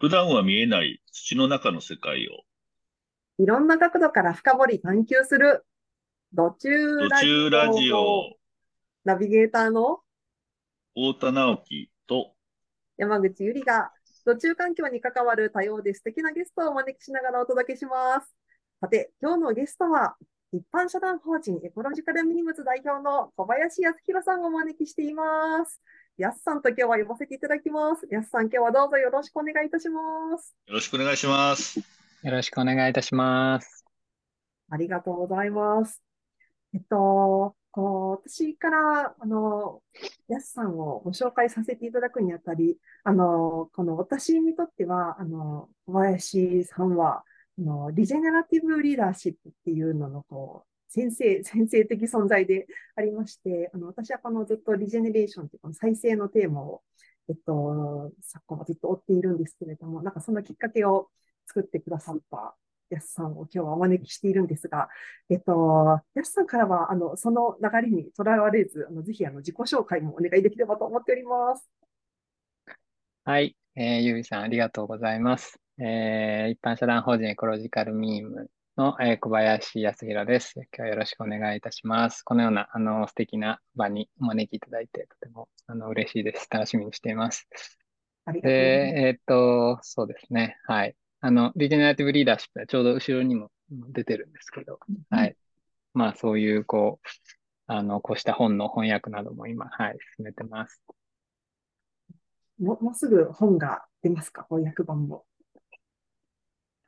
普段は見えない土の中の世界を、いろんな角度から深掘り探求する、土中土ラジ中ラジオ。オ、ナビゲーターの。太田直樹と、山口ゆりが、土中環境に関わる多様で素敵なゲストをお招きしながらお届けします。さて、今日のゲストは、一般社団法人エコロジカルミニムズ代表の小林康弘さんをお招きしています。やすさんと今日は呼ばせていただきます。やすさん、今日はどうぞよろしくお願いいたします。よろしくお願いします。よろしくお願いいたします。ありがとうございます。えっと、こう、私から、あの、やすさんをご紹介させていただくにあたり、あの、この私にとっては、あの、小林さんは、あの、リジェネラティブリーダーシップっていうのの、こう、先生、先生的存在でありまして、あの、私はこのずっとリジェネレーションっていうこの再生のテーマを、えっと、昨今はずっと追っているんですけれども、なんかそのきっかけを作ってくださったやすさんを今日はお招きしているんですが、えっと、やすさんからは、あの、その流れにとらわれず、あの、ぜひ、あの、自己紹介もお願いできればと思っております。はい、えー、ゆうびさんありがとうございます。えー、一般社団法人エコロジカルミームの、えー小林康弘です。今日はよろしくお願いいたします。このような、あの、素敵な場にお招きいただいて、とても、あの、嬉しいです。楽しみにしています。ありがとうございます。で、えーっと、そうですね。はい。あの、リジェネラティブリーダーシップはちょうど後ろにも出てるんですけど、はい。まあ、そういう、こう、あの、こうした本の翻訳なども今、はい、進めてます。もう、もうすぐ本が出ますか？翻訳版も。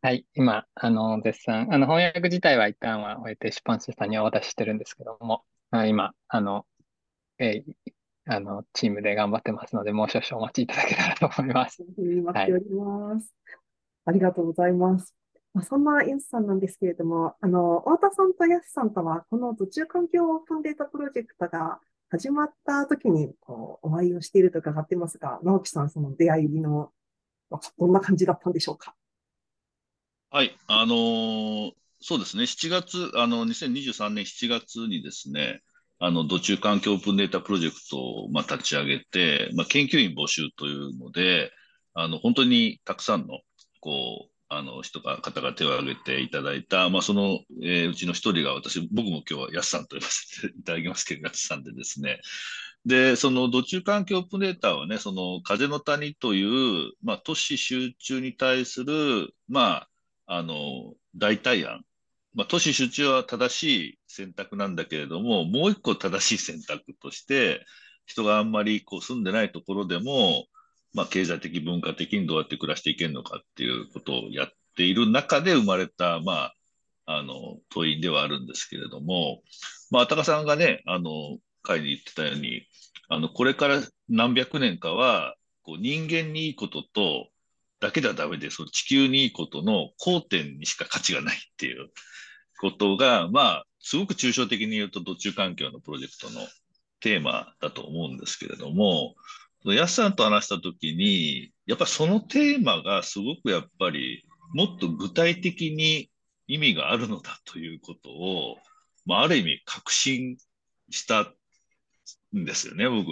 はい、今、あの、絶賛、あの、翻訳自体は一旦は終えて出版社さんにはお渡ししてるんですけども、あ今、あの、えーあの、チームで頑張ってますので、もう少々お待ちいただけたらと思います。待っております。ありがとうございます。まあ、そんなやすさんなんですけれども、あの、太田さんとやすさんとは、この土中環境オープンデータプロジェクトが始まった時に、こう、お会いをしていると伺ってますが、直樹さん、その出会いの、どんな感じだったんでしょうか？はい、あのーそうですね、7月、あの、2023年7月にですね、あの、土中環境オープンデータプロジェクトを、まあ、立ち上げて、まあ、研究員募集というので、あの、本当にたくさんの、こう、あの、人が、方が手を挙げていただいた、まあ、その、えーうちの一人が私、僕も今日はやすさんと呼ばせていただきますけど、やすさんでですね、で、その土中環境オープンデータはね、その風の谷という、まあ、都市集中に対する、まあ、あの、代替案。まあ、都市集中は正しい選択なんだけれども、もう一個正しい選択として、人があんまりこう住んでないところでも、まあ、経済的、文化的にどうやって暮らしていけるのかっていうことをやっている中で生まれた、まあ、あの、問いではあるんですけれども、まあ、高さんがね、あの、会に言ってたように、あの、これから何百年かは、こう人間にいいことと、だけではダメで、その地球にいいことの交点にしか価値がないっていうことが、まあ、すごく抽象的に言うと、土中環境のプロジェクトのテーマだと思うんですけれども、やすさんと話したときに、やっぱりそのテーマがすごくやっぱり、もっと具体的に意味があるのだということを、まあ、ある意味確信したんですよね、僕。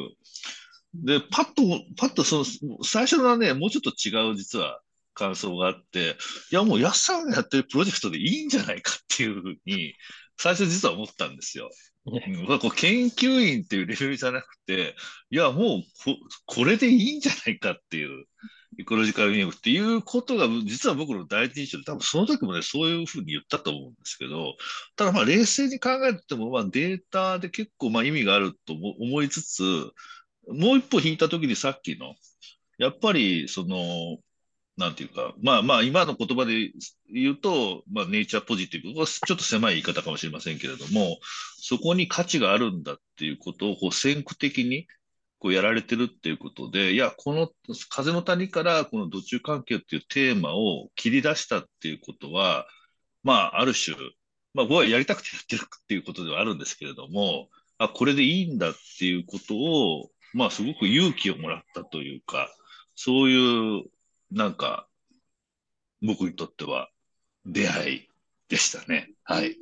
で、パッと、パッとその、最初のはね、もうちょっと違う実は感想があって、いやもう安さんがやってるプロジェクトでいいんじゃないかっていうふうに、最初実は思ったんですよ。うん、こ研究員っていうレベルじゃなくて、いやもうこ、これでいいんじゃないかっていう、エコロジカルミームっていうことが、実は僕の第一印象で、多分その時もね、そういうふうに言ったと思うんですけど、ただまあ冷静に考えても、まあデータで結構まあ意味があると思思いつつ、もう一歩引いた時にさっきの、やっぱりその、なんていうか、まあまあ今の言葉で言うと、まあネイチャーポジティブちょっと狭い言い方かもしれませんけれども、そこに価値があるんだっていうことをこう先駆的にこうやられてるっていうことで、いや、この風の谷からこの土中環境っていうテーマを切り出したっていうことは、まあある種、まあ僕はやりたくてやってるっていうことではあるんですけれども、あ、これでいいんだっていうことを、まあすごく勇気をもらったというか、そういう、なんか、僕にとっては出会いでしたね。はい。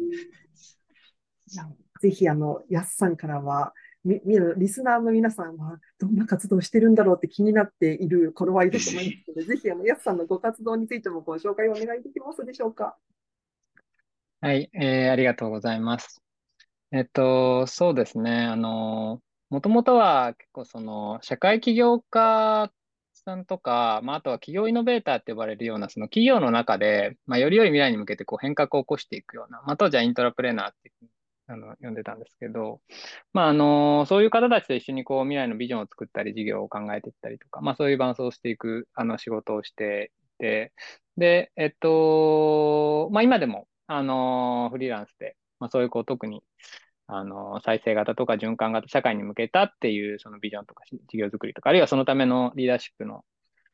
ぜひ、あの、やすさんからは、み、みリスナーの皆さんはどんな活動をしてるんだろうって気になっている頃合いだと思いますので、ぜひ、あの、やすさんのご活動についてもご紹介をお願いできますでしょうか。はい、えー、ありがとうございます。えっと、そうですね。あの、もともとは結構その、社会起業家さんとか、まあ、あとは企業イノベーターって呼ばれるような、その企業の中で、まあ、より良い未来に向けてこう変革を起こしていくような、まあ、当時はイントラプレーナーってあの呼んでたんですけど、まあ、あの、そういう方たちと一緒にこう未来のビジョンを作ったり、事業を考えていったりとか、まあ、そういう伴走していくあの仕事をしていて、で、えっと、まあ、今でも、あの、フリーランスで、まあ、そういうこう特に、あの、再生型とか循環型社会に向けたっていうそのビジョンとか事業作りとか、あるいはそのためのリーダーシップの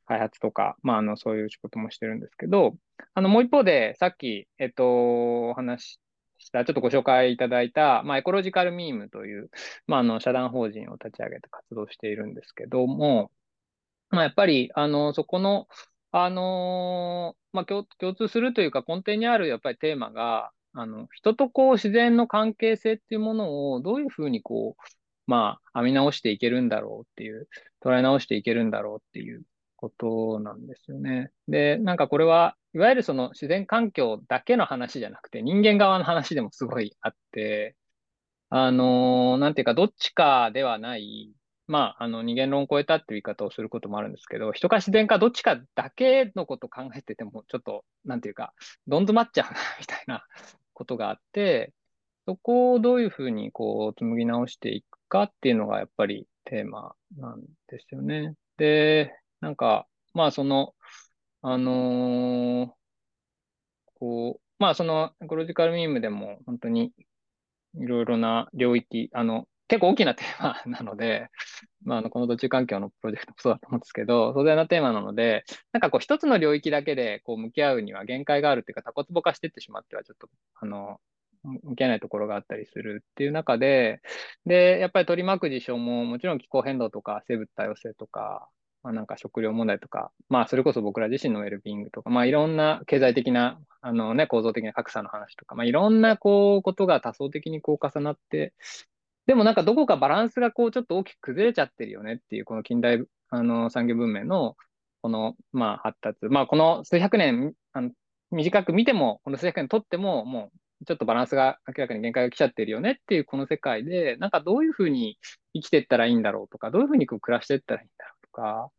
開発とか、まあ、あの、そういう仕事もしてるんですけど、あの、もう一方で、さっき、えっと、お話しした、ちょっとご紹介いただいた、まあ、エコロジカルミームという、まあ、あの、社団法人を立ち上げて活動しているんですけども、まあ、やっぱり、あの、そこの、あのまあ共、共通するというか根底にあるやっぱりテーマが、あの、人とこう自然の関係性っていうものをどういうふうにこう、まあ、編み直していけるんだろうっていう、捉え直していけるんだろうっていうことなんですよね。で、なんかこれは、いわゆるその自然環境だけの話じゃなくて、人間側の話でもすごいあって、あの、なんていうか、どっちかではない、まあ、あの、二元論を超えたっていう言い方をすることもあるんですけど、人か自然かどっちかだけのこと考えてても、ちょっと、なんていうか、どん詰まっちゃうな、みたいなことがあって、そこをどういうふうにこう、紡ぎ直していくかっていうのがやっぱりテーマなんですよね。で、なんか、まあその、あのー、こう、まあそのエコロジカルミームでも本当にいろいろな領域、あの、結構大きなテーマ なので、まあ、あのこの土地環境のプロジェクトもそうだと思うんですけど、壮大なテーマなので、なんかこう一つの領域だけでこう向き合うには限界があるっていうか、タコツボ化していってしまってはちょっと、あの、向き合えないところがあったりするっていう中で、で、やっぱり取り巻く事象ももちろん気候変動とか生物多様性とか、まあ、なんか食料問題とか、まあ、それこそ僕ら自身のウェルビングとか、まあ、いろんな経済的な、あのね、構造的な格差の話とか、まあ、いろんな、こう、ことが多層的にこう重なって、でもなんかどこかバランスがこう、ちょっと大きく崩れちゃってるよねっていう、この近代、あの、産業文明の、この、まあ、発達。まあ、この数百年、あの短く見ても、この数百年とっても、もう、ちょっとバランスが明らかに限界が来ちゃってるよねっていうこの世界で、なんかどういうふうに生きていったらいいんだろうとか、どういうふうにこう暮らしていったらいいんだろうとか、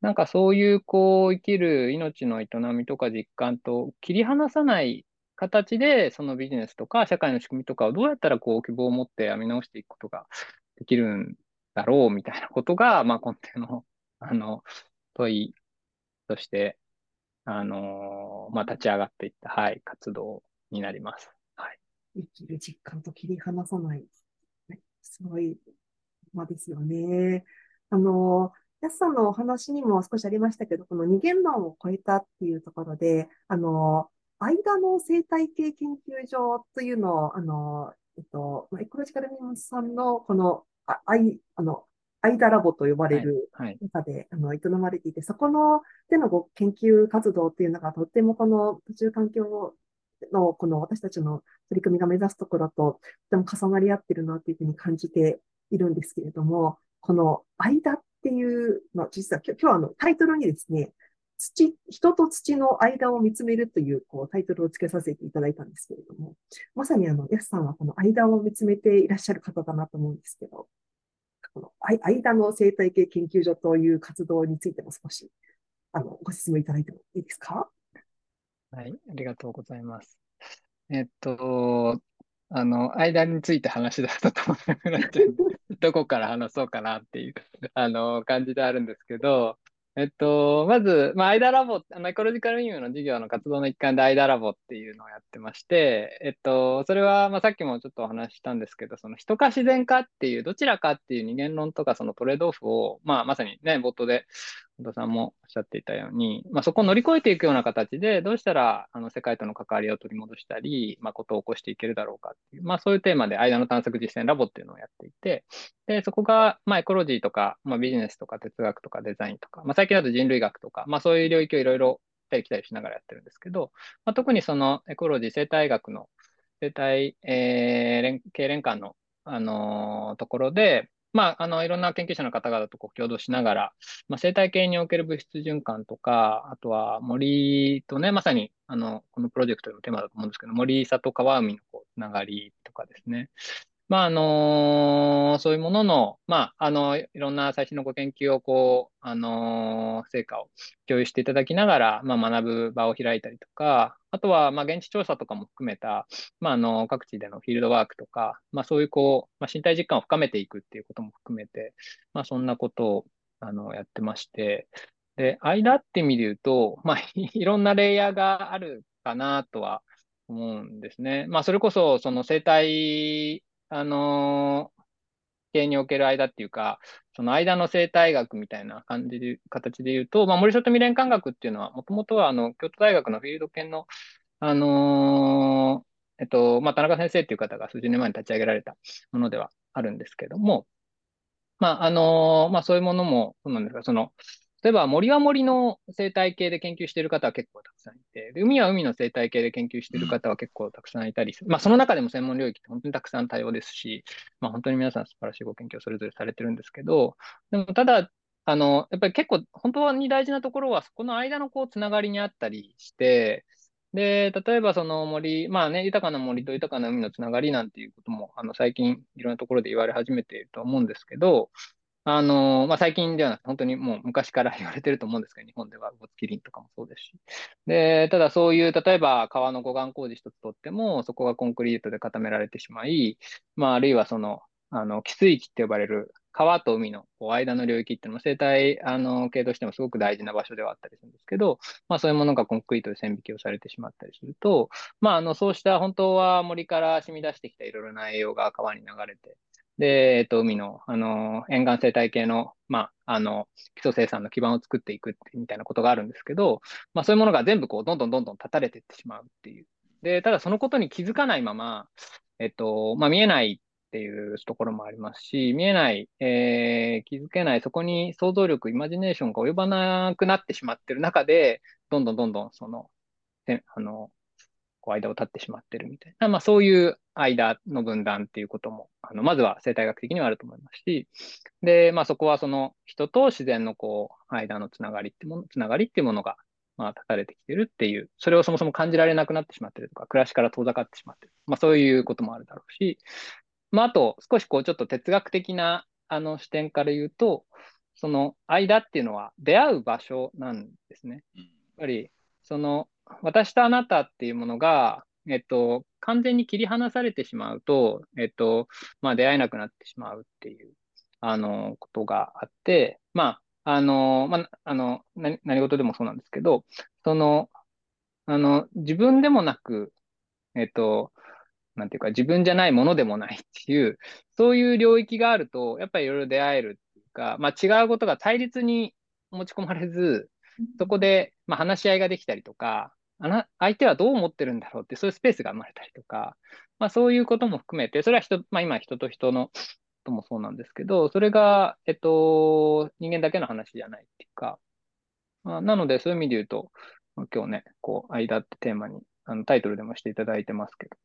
なんかそういうこう生きる命の営みとか実感と切り離さない形でそのビジネスとか社会の仕組みとかをどうやったらこう希望を持って編み直していくことができるんだろうみたいなことが、まあ、根底のあの問いとして、あのまあ、立ち上がっていった、はい、活動になります。はい、生きる実感と切り離さない。すごい、まあ、ですよね。あのやすさんのお話にも少しありましたけど、この二元論を超えたっていうところで、あの、間の生態系研究所というのを、あの、えっと、エコロジカルミンさんのこの、あ、あい、あの、間ラボと呼ばれる中で、はい。はい、あの営まれていて、そこのでのご研究活動っていうのがとってもこの途中環境のこの私たちの取り組みが目指すところととても重なり合ってるなというふうに感じているんですけれども、この間っっていうのは、実は今日はあのタイトルにですね、土、人と土の間を見つめるというこうタイトルを付けさせていただいたんですけれども、まさにあの、ヤスさんはこの間を見つめていらっしゃる方だなと思うんですけど、この間の生態系研究所という活動についても少しあのご説明いただいてもいいですか？はい、ありがとうございます。えっと、あの、間について話だと止まなくなっちゃう。どこから話そうかなっていう、あの、感じであるんですけど、えっと、まず、まあ、アイダラボ、あの、エコロジカルミームの授業の活動の一環でアイダラボっていうのをやってまして、えっと、それは、まあ、さっきもちょっとお話ししたんですけど、その人か自然かっていう、どちらかっていう二元論とかそのトレードオフを、まあ、まさにね、冒頭で本田さんもおっしゃっていたように、まあ、そこを乗り越えていくような形で、どうしたらあの世界との関わりを取り戻したり、まあ、ことを起こしていけるだろうかっていう、まあ、そういうテーマで間の探索実践ラボっていうのをやっていて、で、そこが、まあ、エコロジーとか、まあ、ビジネスとか哲学とかデザインとか、まあ、最近だと人類学とか、まあ、そういう領域をいろいろ来たり来たりしながらやってるんですけど、まあ、特にそのエコロジー生態学の生態、えー、連経連関のあのところで、まあ、あの、いろんな研究者の方々とこう共同しながら、まあ、生態系における物質循環とか、あとは森とね、まさに、あの、このプロジェクトのテーマだと思うんですけど、森里川海のこうつながりとかですね。まあ、あのそういうものの、まあ、あの、いろんな最新のご研究を、こう、あの成果を共有していただきながら、まあ、学ぶ場を開いたりとか、あとは、まあ、現地調査とかも含めた、まあ、あの、各地でのフィールドワークとか、まあ、そういう、こう、まあ、身体実感を深めていくっていうことも含めて、まあ、そんなことを、あの、やってまして、で、間って意味で言うと、まあ、いろんなレイヤーがあるかなとは思うんですね。まあ、それこそ、その生態あのー、系における間っていうか、その間の生態学みたいな感じで、形で言うと、まあ、森外未練科学っていうのは、もともとは、あの、京都大学のフィールド研の、あのー、えっと、まあ、田中先生っていう方が数十年前に立ち上げられたものではあるんですけども、まあ、あのー、まあ、そういうものも、そうなんですが、その、例えば森は森の生態系で研究している方は結構たくさんいて、で海は海の生態系で研究している方は結構たくさんいたりする。まあその中でも専門領域って本当にたくさん多様ですし、まあ本当に皆さん素晴らしいご研究をそれぞれされてるんですけど、でもただ、あの、やっぱり結構本当に大事なところはそこの間のこうつながりにあったりして、で、例えばその森、まあね、豊かな森と豊かな海のつながりなんていうことも、あの、最近いろんなところで言われ始めていると思うんですけど、あの、まあ、最近ではなくて、本当にもう昔から言われてると思うんですけど、日本ではゴツキリンとかもそうですし。で、ただそういう、例えば川の護岸工事一つとっても、そこがコンクリートで固められてしまい、まあ、あるいはその、あの、汽水域って呼ばれる川と海の間の領域っていうのも生態、あの、系としてもすごく大事な場所ではあったりするんですけど、まあそういうものがコンクリートで線引きをされてしまったりすると、まああの、そうした本当は森から染み出してきたいろいろな栄養が川に流れて、で、えっと、海の、あの、沿岸生態系の、まあ、あの、基礎生産の基盤を作っていくてみたいなことがあるんですけど、まあ、そういうものが全部こう、どんどんどんどん断たれていってしまうっていう。で、ただそのことに気づかないまま、えっと、まあ、見えないっていうところもありますし、見えない、えー、気づけない、そこに想像力、イマジネーションが及ばなくなってしまってる中で、どんどんどんどん、その、あの、こう間を立ってしまってるみたいな、まあそういう間の分断っていうことも、あの、まずは生態学的にはあると思いますし、で、まあそこはその人と自然のこう、間のつながりってもの、つながりっていうものが、まあ、立たれてきてるっていう、それをそもそも感じられなくなってしまってるとか、暮らしから遠ざかってしまってる。まあそういうこともあるだろうし、まああと少しこうちょっと哲学的なあの視点から言うと、その間っていうのは出会う場所なんですね。やっぱり、その私とあなたっていうものが、えっと、完全に切り離されてしまうと、えっと、まあ、出会えなくなってしまうっていう、あの、ことがあって、まあ、あの、まあ、あの、何事でもそうなんですけど、その、あの、自分でもなく、えっと、なんていうか、自分じゃないものでもないっていう、そういう領域があると、やっぱりいろいろ出会えるっていうか、まあ、違うことが対立に持ち込まれず、そこで、まあ、話し合いができたりとか、あな、相手はどう思ってるんだろうって、そういうスペースが生まれたりとか、まあそういうことも含めて、それは人、まあ今人と人のともそうなんですけど、それが、えっと、人間だけの話じゃないっていうか、まあ、なのでそういう意味で言うと、今日ね、こう、間ってテーマに、あのタイトルでもしていただいてますけど、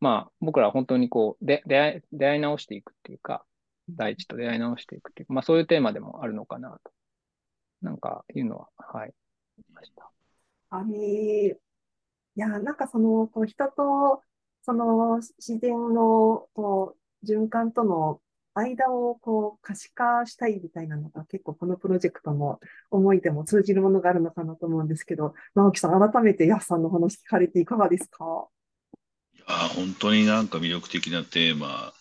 まあ僕らは本当にこう、で出会い、出会い直していくっていうか、大地と出会い直していくっていう、まあそういうテーマでもあるのかなと、なんかいうのは、はい、ました。あれ、いや、なんかその、こう人と、その自然の、こう、循環との間をこう可視化したいみたいなのが結構このプロジェクトの思いでも通じるものがあるのかなと思うんですけど、直樹さん、改めてヤスさんの話聞かれていかがですか？いや、本当になんか魅力的なテーマ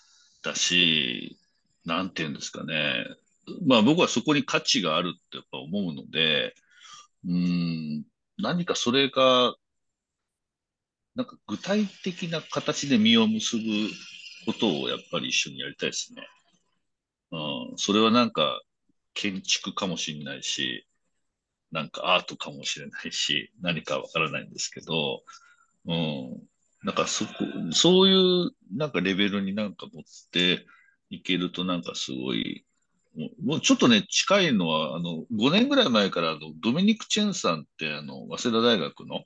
だし、なんていうんですかね。まあ僕はそこに価値があるってやっぱ思うので、うん、何かそれが、なんか具体的な形で実を結ぶことをやっぱり一緒にやりたいですね。うん、それはなんか建築かもしれないし、なんかアートかもしれないし、何かわからないんですけど、うん、なんかそこ、そういうなんかレベルになんか持っていけるとなんかすごいもうちょっとね、近いのは、あの、5年ぐらい前から、あの、ドミニク・チェンさんって、あの、早稲田大学の、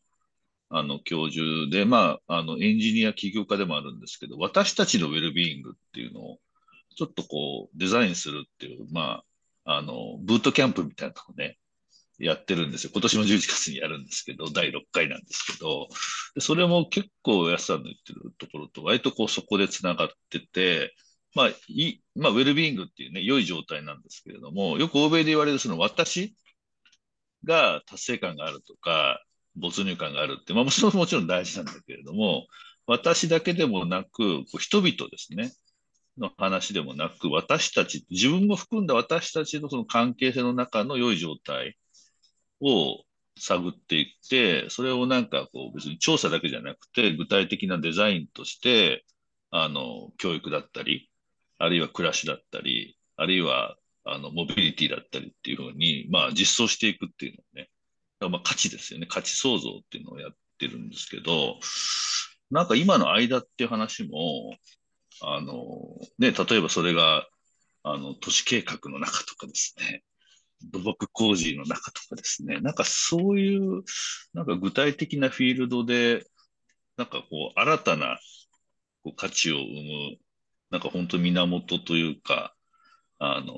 あの、教授で、まあ、あの、エンジニア起業家でもあるんですけど、私たちのウェルビーイングっていうのを、ちょっとこう、デザインするっていう、まあ、あの、ブートキャンプみたいなのをね、やってるんですよ。今年も11月にやるんですけど、第6回なんですけど、それも結構安さんの言ってるところと割とこうそこで繋がってて、まあ、い、まあ、ウェルビーイングっていうね、良い状態なんですけれども、よく欧米で言われるその私が達成感があるとか、没入感があるって、まあ、もちろんもちろん大事なんだけれども、私だけでもなく、こう人々ですね、の話でもなく、私たち、自分も含んだ私たちのその関係性の中の良い状態を探っていって、それをなんかこう別に調査だけじゃなくて、具体的なデザインとして、あの、教育だったり、あるいは暮らしだったり、あるいはあのモビリティだったりっていうふうに、まあ実装していくっていうのね、まあ価値ですよね。価値創造っていうのをやってるんですけど、なんか今の間っていう話も、あの、ね、例えばそれが、あの、都市計画の中とかですね、土木工事の中とかですね、なんかそういう、なんか具体的なフィールドで、なんかこう、新たなこう価値を生む、なんか本当源というか、あの、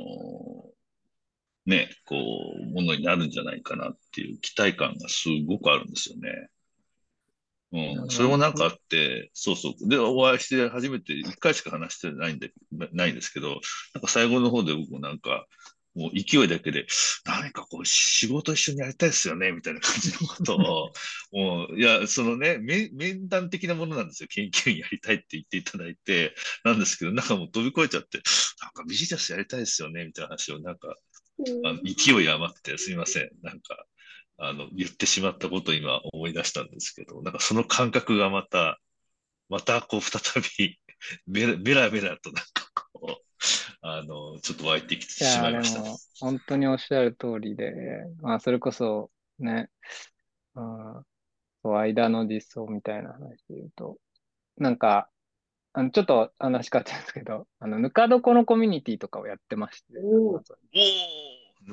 ね、こう、ものになるんじゃないかなっていう期待感がすごくあるんですよね。うん、それもなんかあって、そうそう。で、お会いして初めて1回しか話してないんで、ないんですけど、なんか最後の方で僕もなんか、もう勢いだけで、何かこう仕事一緒にやりたいですよね、みたいな感じのことを、もう、いや、そのね、面談的なものなんですよ。研究員やりたいって言っていただいて、なんですけど、なんかもう飛び越えちゃって、なんかビジネスやりたいですよね、みたいな話を、なんか、あの勢い余ってすみません。なんか、あの、言ってしまったことを今思い出したんですけど、なんかその感覚がまた、またこう再びメラメラとなんかこう、あの、ちょっと湧いてきてしまいました。い本当におっしゃる通りで、まあ、それこそね、う間の実装みたいな話で言うと、なんか、あのちょっと話変わっちゃうんですけど、あの、ぬか床のコミュニティとかをやってまして、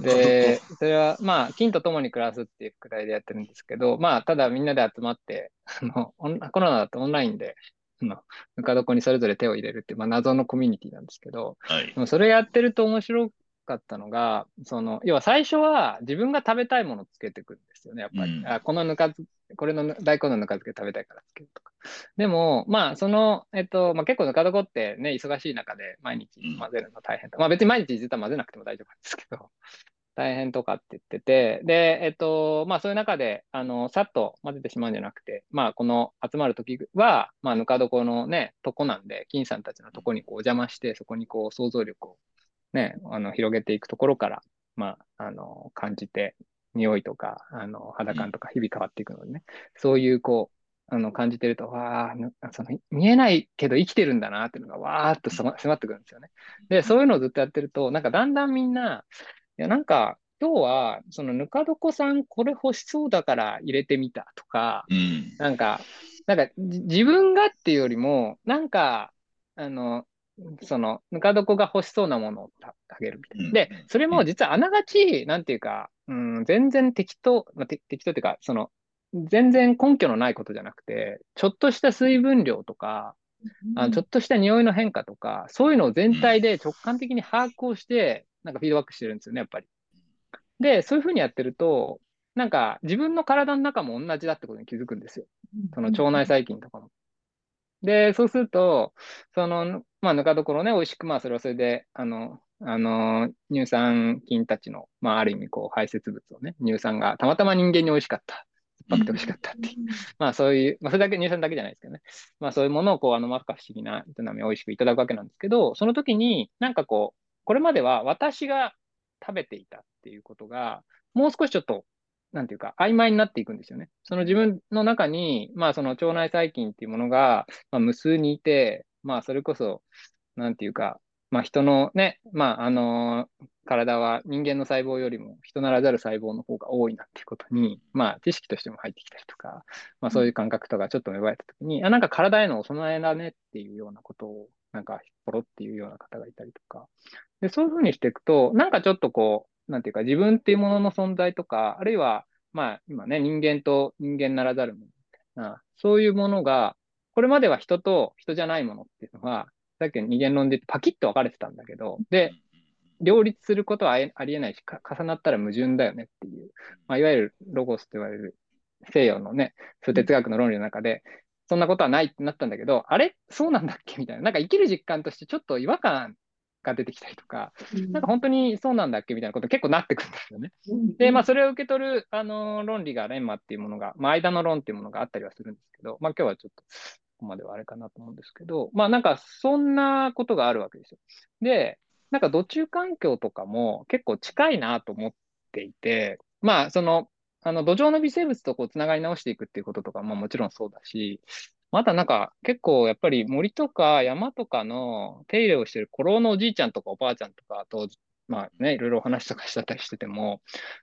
で、それは、まあ、金と共に暮らすっていうくらいでやってるんですけど、まあ、ただみんなで集まって、あの、コロナだとオンラインで、の、ぬか床にそれぞれ手を入れるっていう、まあ、謎のコミュニティなんですけど、はい、でもそれやってると面白かったのが、その、要は最初は自分が食べたいものをつけてくるんですよね、やっぱり。うん、あこのぬかこれの大根のぬか漬け食べたいからつけるとか。でも、まあ、その、えっと、まあ、結構ぬか床ってね、忙しい中で毎日混ぜるの大変、うん、まあ別に毎日実は混ぜなくても大丈夫なんですけど、大変とかって言ってて、で、えっと、まあそういう中で、あの、さっと混ぜてしまうんじゃなくて、まあこの集まるときは、まあぬか床のね、とこなんで、金さんたちのとこにこうお邪魔して、そこにこう想像力をね、あの、広げていくところから、まあ、あの、感じて、匂いとか、あの、肌感とか日々変わっていくのでね、そういうこう、あの、感じてると、わあ、その、見えないけど生きてるんだなっていうのが、わーっと迫ってくるんですよね。で、そういうのをずっとやってると、なんかだんだんみんな、や、なんか、今日は、そのぬか床さんこれ欲しそうだから入れてみたとか、うん、なんか、なんか自分がっていうよりも、なんか、あの、その、ぬか床が欲しそうなものをあげるみたいな。で、それも実はあながち、なんていうか、うん、全然適当、まあ、適当っていうか、その、全然根拠のないことじゃなくて、ちょっとした水分量とか、あのちょっとした匂いの変化とか、そういうのを全体で直感的に把握をして、なんかフィードバックしてるんですよね、やっぱり。で、そういうふうにやってると、なんか自分の体の中も同じだってことに気づくんですよ。その腸内細菌とかも。で、そうすると、その、まあ、ぬか床のね、美味しく、まあ、それはそれで、あの、あの、乳酸菌たちの、まあ、ある意味、こう、排泄物をね、乳酸がたまたま人間に美味しかった。酸っぱくて美味しかったっていう。まあ、そういう、まあ、それだけ、乳酸だけじゃないですけどね。まあ、そういうものを、こう、あの、まか不思議な営みを美味しくいただくわけなんですけど、その時に、なんかこう、これまでは私が食べていたっていうことが、もう少しちょっとなんていうか、曖昧になっていくんですよね。その自分の中に、まあその腸内細菌っていうものが、まあ、無数にいて、まあそれこそ、なんていうか、まあ人のね、まああのー、体は人間の細胞よりも人ならざる細胞の方が多いなっていうことに、まあ知識としても入ってきたりとか、まあそういう感覚とかちょっと芽生えたときに、あ、なんか体へのお備えだねっていうようなことを、なんか、ポロっていうような方がいたりとか。で、そういうふうにしていくと、なんかちょっとこう、なんていうか、自分っていうものの存在とか、あるいは、まあ、今ね、人間と人間ならざるものな、そういうものが、これまでは人と人じゃないものっていうのは、さっきの二元論でパキッと分かれてたんだけど、で、両立することはありえないし、重なったら矛盾だよねっていう、まあ、いわゆるロゴスと言われる西洋のね、数哲学の論理の中で、そんなことはないってなったんだけど、あれ？そうなんだっけ？みたいな。なんか生きる実感としてちょっと違和感が出てきたりとか、うん、なんか本当にそうなんだっけ？みたいなこと結構なってくるんですよね。うん、で、まあそれを受け取る、あの、論理がレンマっていうものが、まあ間の論っていうものがあったりはするんですけど、まあ今日はちょっと、ここまではあれかなと思うんですけど、まあなんかそんなことがあるわけですよ。で、なんか土中環境とかも結構近いなと思っていて、まあその、あの土壌の微生物とこうつながり直していくっていうこととかももちろんそうだし、またなんか結構やっぱり森とか山とかの手入れをしてる古老のおじいちゃんとかおばあちゃんとかと、まあね、いろいろお話とかしたりしてても、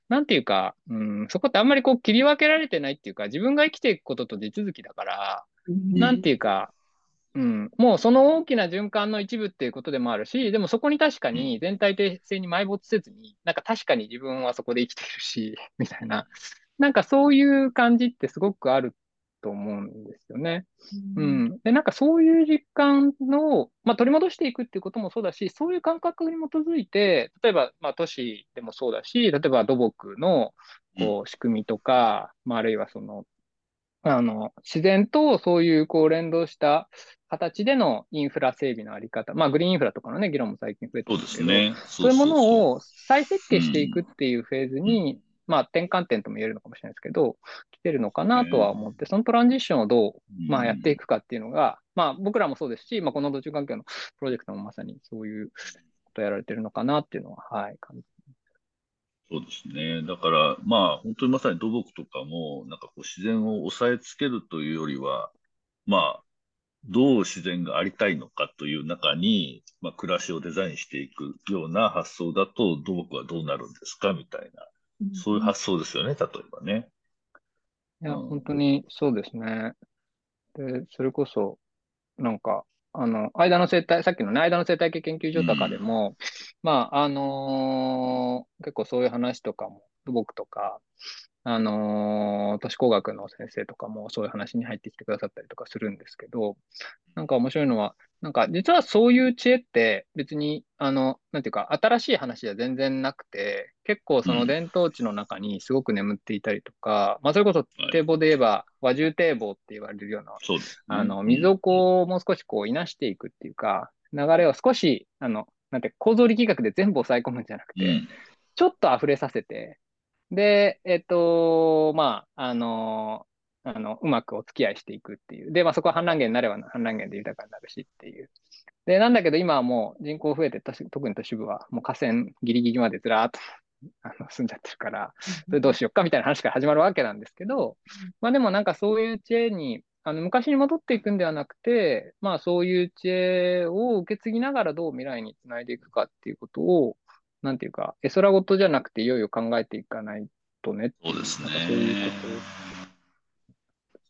なんていうか、うん、そこってあんまりこう切り分けられてないっていうか、自分が生きていくことと地続きだから、なんていうか、うん、もうその大きな循環の一部っていうことでもあるし、でもそこに確かに全体的性に埋没せずに、なんか確かに自分はそこで生きているし、みたいな、なんかそういう感じってすごくあると思うんですよね。うん。で、なんかそういう実感の、まあ、取り戻していくっていうこともそうだし、そういう感覚に基づいて、例えば、まあ、都市でもそうだし、例えば土木のこう仕組みとか、まあ、あるいはその、あの、自然とそういうこう連動した形でのインフラ整備のあり方、まあ、グリーンインフラとかのね、議論も最近増えてますね。そういうものを再設計していくっていうフェーズに、まあ、転換点とも言えるのかもしれないですけど、来てるのかなとは思って、そのトランジッションをどう、まあ、やっていくかっていうのが、まあ、僕らもそうですし、まあ、この土地環境のプロジェクトもまさにそういうことやられてるのかなっていうのは、はい、感じ。そうですね。だから、まあ、本当にまさに土木とかも、なんかこう自然を抑えつけるというよりは、まあ、どう自然がありたいのかという中に、まあ、暮らしをデザインしていくような発想だと、土木はどうなるんですかみたいなそういう発想ですよね、例えばね。いや、うん、本当にそうですね。で、それこそ、なんか、あの、間の生態、さっきのね、間の生態系研究所とかでも、うん、まあ、あのー、結構そういう話とかも、土木とか、あのー、都市工学の先生とかもそういう話に入ってきてくださったりとかするんですけど、なんか面白いのは、なんか実はそういう知恵って別に、あの、なんていうか、新しい話じゃ全然なくて、結構その伝統地の中にすごく眠っていたりとか、うん、まあそれこそ堤防で言えば和重堤防って言われるような、うあの、水をこう、もう少しこう、いなしていくっていうか、流れを少し、あの、なんて構造力学で全部抑え込むんじゃなくて、うん、ちょっと溢れさせて、で、えっと、まあ、あの、あの、うまくお付き合いしていくっていう。で、まあそこは氾濫源になれば氾濫源で豊かになるしっていう。で、なんだけど今はもう人口増えて、特に都市部はもう河川ギリギリまでずらーっと あの住んじゃってるから、それどうしよっかみたいな話から始まるわけなんですけど、まあでもなんかそういう知恵に、あの昔に戻っていくんではなくて、まあそういう知恵を受け継ぎながらどう未来につないでいくかっていうことを、なんていうか、絵空事じゃなくていよいよ考えていかないとね。そうですね。そういうこ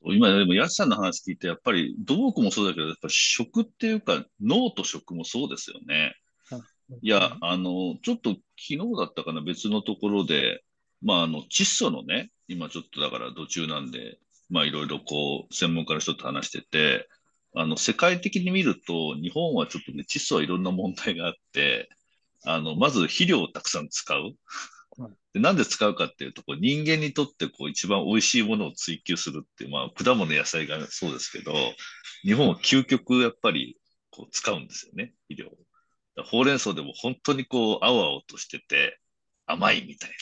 と今でも、やすさんの話聞いて、やっぱり土木もそうだけど、やっぱ食っていうか、脳と食もそうですよね。いや、あの、ちょっと昨日だったかな、別のところで、まあ、あの、窒素のね、今ちょっとだから途中なんで、まあ、いろいろこう、専門家の人と話してて、あの、世界的に見ると、日本はちょっとね、窒素はいろんな問題があって、あの、まず肥料をたくさん使う。でなんで使うかっていうと、こう人間にとってこう一番美味しいものを追求するっていう、まあ、果物野菜がそうですけど、日本は究極やっぱりこう使うんですよね、肥料を。ほうれん草でも本当にこう、青々としてて甘いみたいな。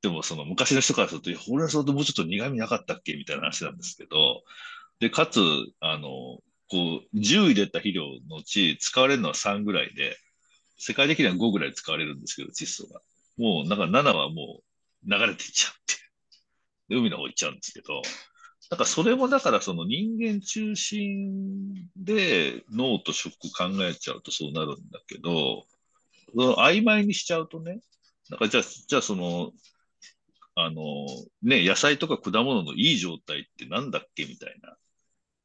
でもその昔の人からすると、ほうれん草ってもうちょっと苦味なかったっけ？みたいな話なんですけど、で、かつ、あの、こう、10入れた肥料のうち使われるのは3ぐらいで、世界的には5ぐらい使われるんですけど、窒素が。もう、なんか7はもう流れていっちゃって。海の方行っちゃうんですけど、なんかそれもだからその人間中心で脳と食考えちゃうとそうなるんだけど、その曖昧にしちゃうとね、なんかじゃあ、じゃあその、あの、ね、野菜とか果物のいい状態ってなんだっけみたいな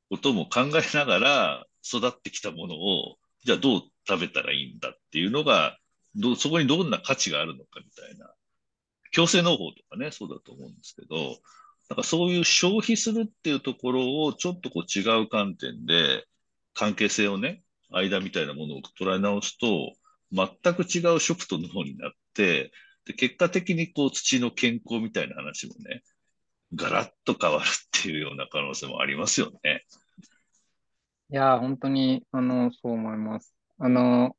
ことも考えながら育ってきたものを、じゃあどう食べたらいいんだっていうのが、どそこにどんな価値があるのかみたいな。強制農法とかね、そうだと思うんですけど、なんかそういう消費するっていうところをちょっとこう違う観点で関係性をね、間みたいなものを捉え直すと、全く違う食と脳になって、で、結果的にこう土の健康みたいな話もね、ガラッと変わるっていうような可能性もありますよね。いや、本当に、あの、そう思います。あの、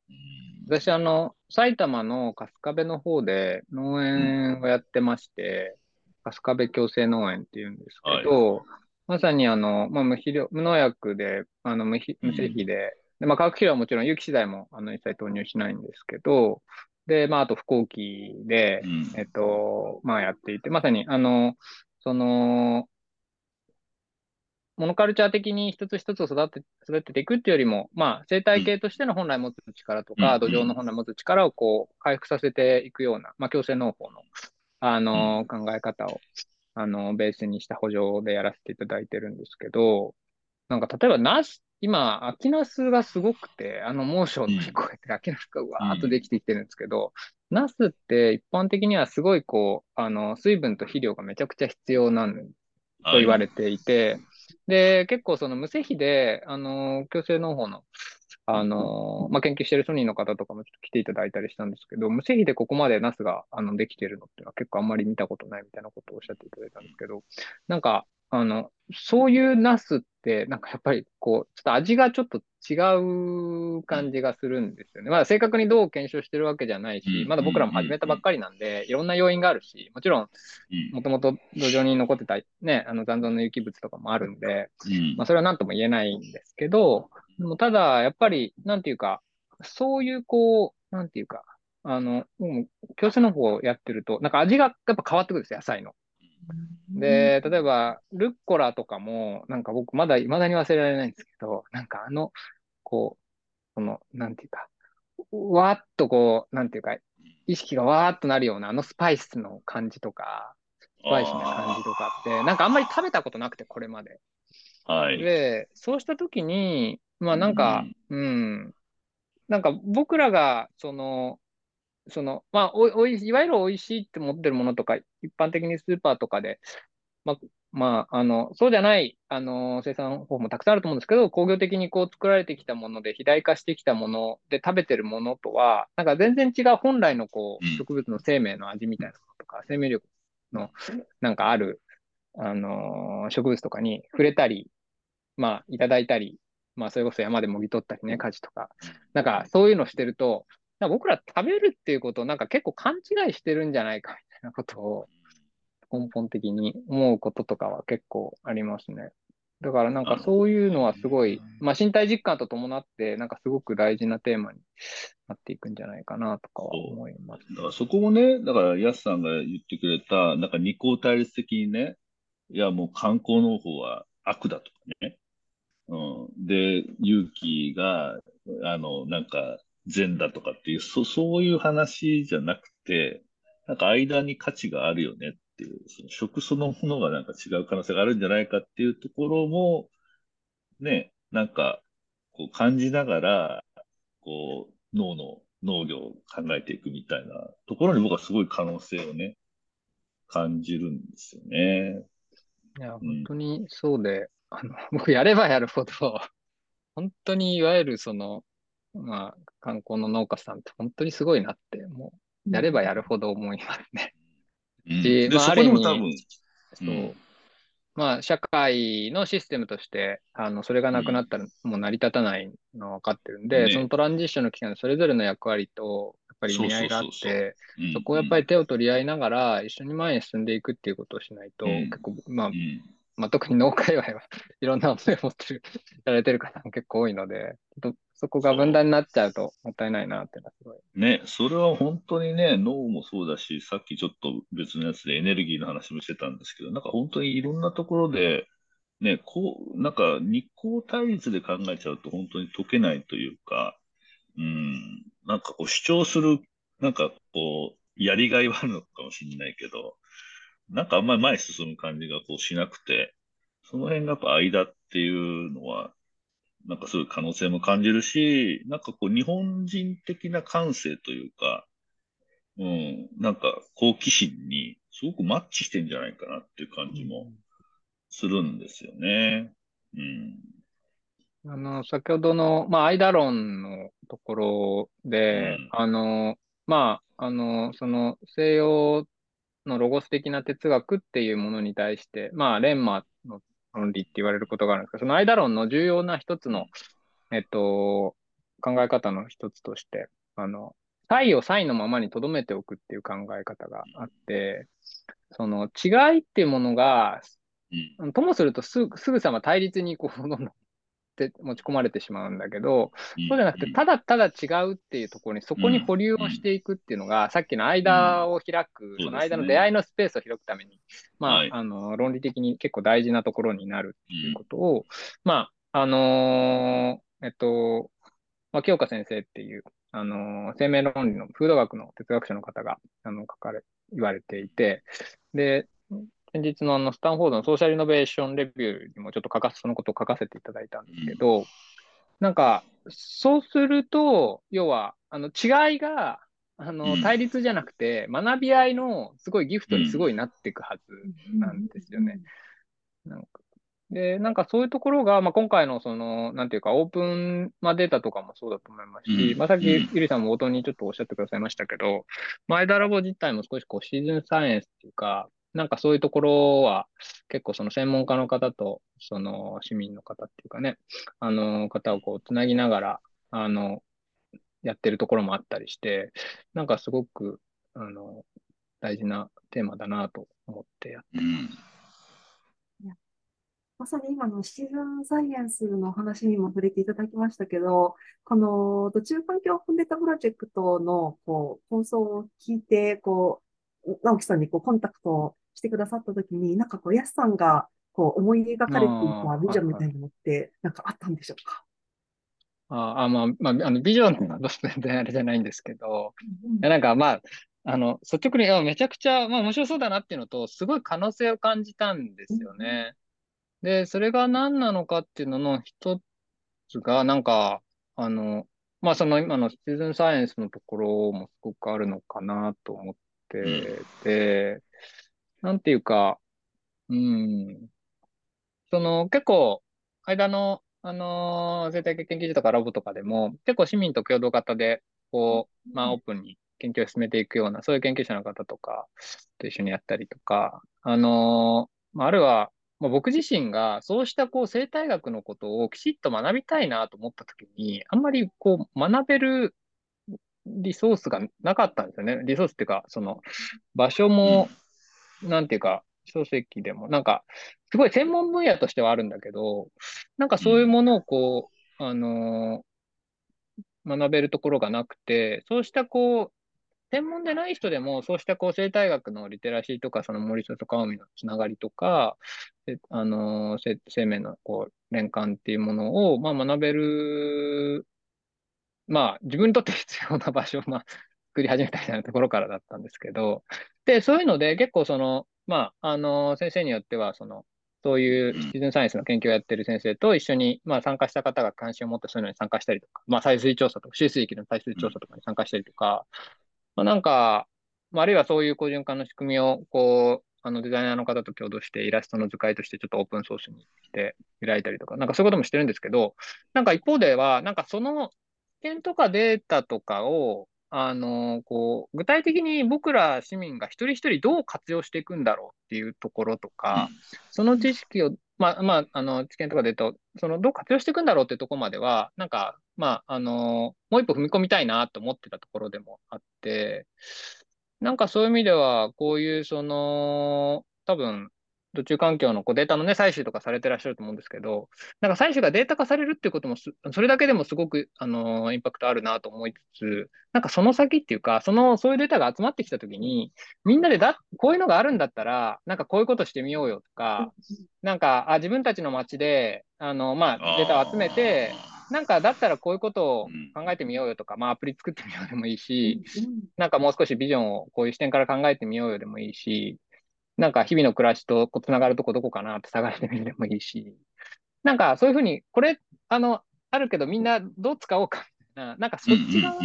私、あの、埼玉の春日部の方で農園をやってまして、春日部共生農園っていうんですけど、はい、まさにあの、まあ、無肥料、無農薬で、あの無無製品で、で、まあ、化学肥料はもちろん有機資材もあの一切投入しないんですけど、で、まあ、あと、不幸期で、うん、えっと、まあ、やっていて、まさに、あの、その、モノカルチャー的に一つ一つを育て育てていくっていうよりも、まあ、生態系としての本来持つ力とか、うん、土壌の本来持つ力をこう、回復させていくような、まあ、共生農法の、あの、考え方を、あの、ベースにした補助でやらせていただいてるんですけど、なんか、例えば、ナス今、秋ナスがすごくて、あの猛暑を乗り越えて、秋ナスがうわーっとできてきてるんですけど、うん、ナスって一般的にはすごいこう、あの、水分と肥料がめちゃくちゃ必要なんと言われていて、で、結構その無施肥で、あの、共生農法の、あの、まあ、研究してるソニーの方とかもちょっと来ていただいたりしたんですけど、無施肥でここまでナスが、あの、できてるのっていうのは結構あんまり見たことないみたいなことをおっしゃっていただいたんですけど、なんか、あの、そういうナスって、なんかやっぱりこう、ちょっと味がちょっと違う感じがするんですよね。まだ正確にどう検証してるわけじゃないし、まだ僕らも始めたばっかりなんで、いろんな要因があるし、もちろん、もともと土壌に残ってたね、あの残存の有機物とかもあるんで、まあそれは何とも言えないんですけど、でもただ、やっぱり、なんていうか、そういうこう、なんていうか、あの、教師の方をやってると、なんか味がやっぱ変わってくるんですよ、野菜の。で、例えば、ルッコラとかも、なんか僕まだ、未だに忘れられないんですけど、なんかあの、こう、その、なんていうか、わーっとこう、なんていうか、意識がわーっとなるようなあのスパイスの感じとか、スパイスな感じとかって、なんかあんまり食べたことなくて、これまで。はい。で、そうしたときに、まあなんか、うん、うん、なんか僕らが、その、その、まあ、おおいいわゆる美味しいって思ってるものとか、一般的にスーパーとかで、まあ、まあ、あの、そうじゃない、あの、生産方法もたくさんあると思うんですけど、工業的にこう作られてきたもので、肥大化してきたもので食べてるものとは、なんか全然違う本来のこう、植物の生命の味みたいなものとか、生命力のなんかある、あの、植物とかに触れたり、まあ、いただいたり、まあ、それこそ山でもぎ取ったりね、果樹とか、なんかそういうのしてると、僕ら食べるっていうことをなんか結構勘違いしてるんじゃないかみたいなことを根本的に思うこととかは結構ありますね。だからなんかそういうのはすごい、まあ身体実感と伴って、なんかすごく大事なテーマになっていくんじゃないかなとかは思います。だからそこもね、だからヤスさんが言ってくれた、なんか二項対立的にね、いやもう観光の方は悪だとかね。うん。で、勇気が、あの、なんか善だとかっていう、そそういう話じゃなくて、なんか間に価値があるよねっていう、その食そのものがなんか違う可能性があるんじゃないかっていうところも、ね、なんか、こう感じながら、こう、脳の、農業を考えていくみたいなところに僕はすごい可能性をね、感じるんですよね。いや、本当にそうで、あの、僕やればやるほど、本当にいわゆるその、まあ、観光の農家さんって本当にすごいなって、もう、やればやるほど思いますね。うん、で、まあ、ある意味、そう、まあ、社会のシステムとして、あの、それがなくなったらもう成り立たないのは分かってるんで、ね、そのトランジッションの期間それぞれの役割と、やっぱり意味合いがあって、そこをやっぱり手を取り合いながら、一緒に前に進んでいくっていうことをしないと、うん、結構、まあ、まあ、特に農界隈は いろんな思いを持ってる、やられてる方も結構多いので、そこが分断になっちゃうともったいないなってすごい。ね、それは本当にね、脳もそうだし、さっきちょっと別のやつでエネルギーの話もしてたんですけど、なんか本当にいろんなところで、ね、こう、なんか日光対立で考えちゃうと本当に解けないというか、うん、なんかこう主張する、なんかこう、やりがいはあるのかもしれないけど、なんかあんまり前に進む感じがこうしなくて、その辺がやっぱ間っていうのは、なんかそういう可能性も感じるし、なんかこう日本人的な感性というか、うん、なんか好奇心にすごくマッチしてんじゃないかなっていう感じもするんですよね。うん。あの、先ほどの、まあ、アイダロンのところで、うん、あの、まあ、あの、その西洋のロゴス的な哲学っていうものに対して、まあ、レンマの論理って言われることがあるんですけど、そのアイダロンの重要な一つの、えっと、考え方の一つとして、あの、差異を差異のままに留めておくっていう考え方があって、その違いっていうものが、うん、ともするとすぐすぐさま対立にこう、どんどんって持ち込まれてしまうんだけど、そうじゃなくて、ただただ違うっていうところに、そこに保留をしていくっていうのが、さっきの間を開く、その間の出会いのスペースを開くために、まあ、あの、論理的に結構大事なところになるっていうことを、まあ、あのえっと、まあ、清香先生っていう、あの生命論理の風土学の哲学者の方が、あの、書かれ、言われていて、で、先日のあのスタンフォードのソーシャルイノベーションレビューにもちょっと書かそのことを書かせていただいたんですけど、なんか、そうすると、要は、あの違いが、あの対立じゃなくて、学び合いのすごいギフトにすごいなっていくはずなんですよね。なんかで、なんかそういうところが、まあ、今回のその、なんていうか、オープン、まあ、データとかもそうだと思いますし、うん、まあ、さっき、ゆりさんも冒頭にちょっとおっしゃってくださいましたけど、前田ラボ自体も少しこう、シーズンサイエンスっていうか、なんかそういうところは結構その専門家の方とその市民の方っていうかね、あの方をこうつなぎながら、あの、やってるところもあったりして、なんかすごく、あの、大事なテーマだなと思ってやってます。うん、まさに今のシチズンサイエンスの話にも触れていただきましたけど、この土中環境コンデータプロジェクトのこう放送を聞いて、こう、直樹さんにこうコンタクトしてくださったときに、なんかこう、ヤスさんがこう思い描かれていたビジョンみたいなのって、なんかあったんでしょうか？ああ、まあ、まあ、あの、ビジョンは全然あれじゃないんですけど、うん、なんかまあ、あの、率直に、めちゃくちゃ、まあ面白そうだなっていうのと、すごい可能性を感じたんですよね。うん、で、それが何なのかっていうのの一つが、なんか、あの、まあその今のシチズンサイエンスのところもすごくあるのかなと思ってて、なんていうか、うん、その結構、間の、あのー、生態系研究所とかラボとかでも、結構市民と共同型で、こう、まあ、オープンに研究を進めていくような、そういう研究者の方とかと一緒にやったりとか、あのー、まあ、あるいは、まあ、僕自身がそうしたこう生態学のことをきちっと学びたいなと思ったときに、あんまりこう学べるリソースがなかったんですよね。リソースっていうか、その場所もなんていうか、書籍でも、なんか、すごい専門分野としてはあるんだけど、なんかそういうものをこう、あのー、学べるところがなくて、そうしたこう、専門でない人でも、そうしたこう生態学のリテラシーとか、その森下と川海のつながりとか、あのー、生命のこう連関っていうものを、まあ、学べる、まあ、自分にとって必要な場所、まあ、作り始めたみたいなところからだったんですけど、で、そういうので結構その、まあ、あの、先生によっては、その、そういうシチズンサイエンスの研究をやってる先生と一緒に、まあ、参加した方が関心を持ってそういうのに参加したりとか、まあ、採水調査とか、周水域の採水調査とかに参加したりとか、まあ、なんか、まあ、あるいはそういう好循環の仕組みを、こう、あのデザイナーの方と共同してイラストの図解としてちょっとオープンソースにして開いたりとか、なんかそういうこともしてるんですけど、なんか一方では、なんかその知見とかデータとかを、あの、こう、具体的に僕ら市民が一人一人どう活用していくんだろうっていうところとか、その知識を、まあ、まあ、あの、知見とかで言うと、その、どう活用していくんだろうっていうところまでは、なんか、まあ、あの、もう一歩踏み込みたいなと思ってたところでもあって、なんかそういう意味では、こういう、その、多分、土中環境のこうデータのね、採取とかされてらっしゃると思うんですけど、なんか採取がデータ化されるっていうこともそれだけでもすごく、あのインパクトあるなと思いつつ、なんかその先っていうか、その、そういうデータが集まってきたときに、みんなでだ、こういうのがあるんだったら、なんかこういうことしてみようよとか、なんか、あ、自分たちの街で、あの、まあ、データを集めて、なんかだったらこういうことを考えてみようよとか、まあアプリ作ってみようでもいいし、なんかもう少しビジョンをこういう視点から考えてみようよでもいいし、なんか日々の暮らしとこうつながるとこどこかなって探してみるでもいいし、なんかそういうふうに、これ、あの、あるけどみんなどう使おうかみたいな、なんかそっち側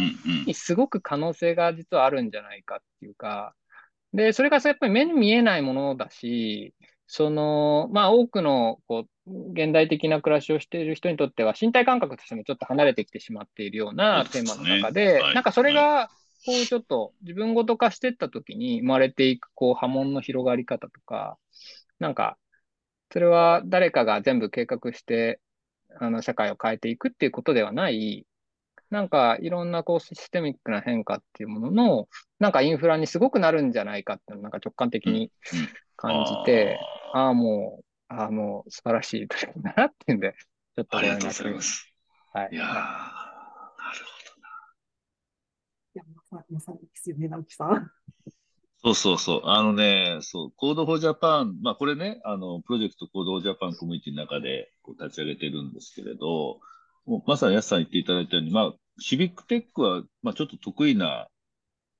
にすごく可能性が実はあるんじゃないかっていうか、で、それがやっぱり目に見えないものだし、その、まあ多くの、こう、現代的な暮らしをしている人にとっては身体感覚としてもちょっと離れてきてしまっているようなテーマの中で、ね。はい、なんかそれが、こうちょっと自分ごと化していったときに生まれていくこう波紋の広がり方とか、なんか、それは誰かが全部計画して、あの、社会を変えていくっていうことではない、なんかいろんなこうシステミックな変化っていうものの、なんかインフラにすごくなるんじゃないかっていうのをなんか直感的に感じて、ああ、もう、ああ、もう素晴らしい取り組みだなっていうんで、ちょっとありがとうございます。はい。いやー、なるほどな。いや、ままさにですよね、直樹さん。そうそうそう。あのね、そう、 Code for Japan、まあこれね、あの、プロジェクト Code for Japan コミュニティの中でこう立ち上げてるんですけれど、もうまさに安さん言っていただいたように、まあ、シビックテックは、まあちょっと得意な、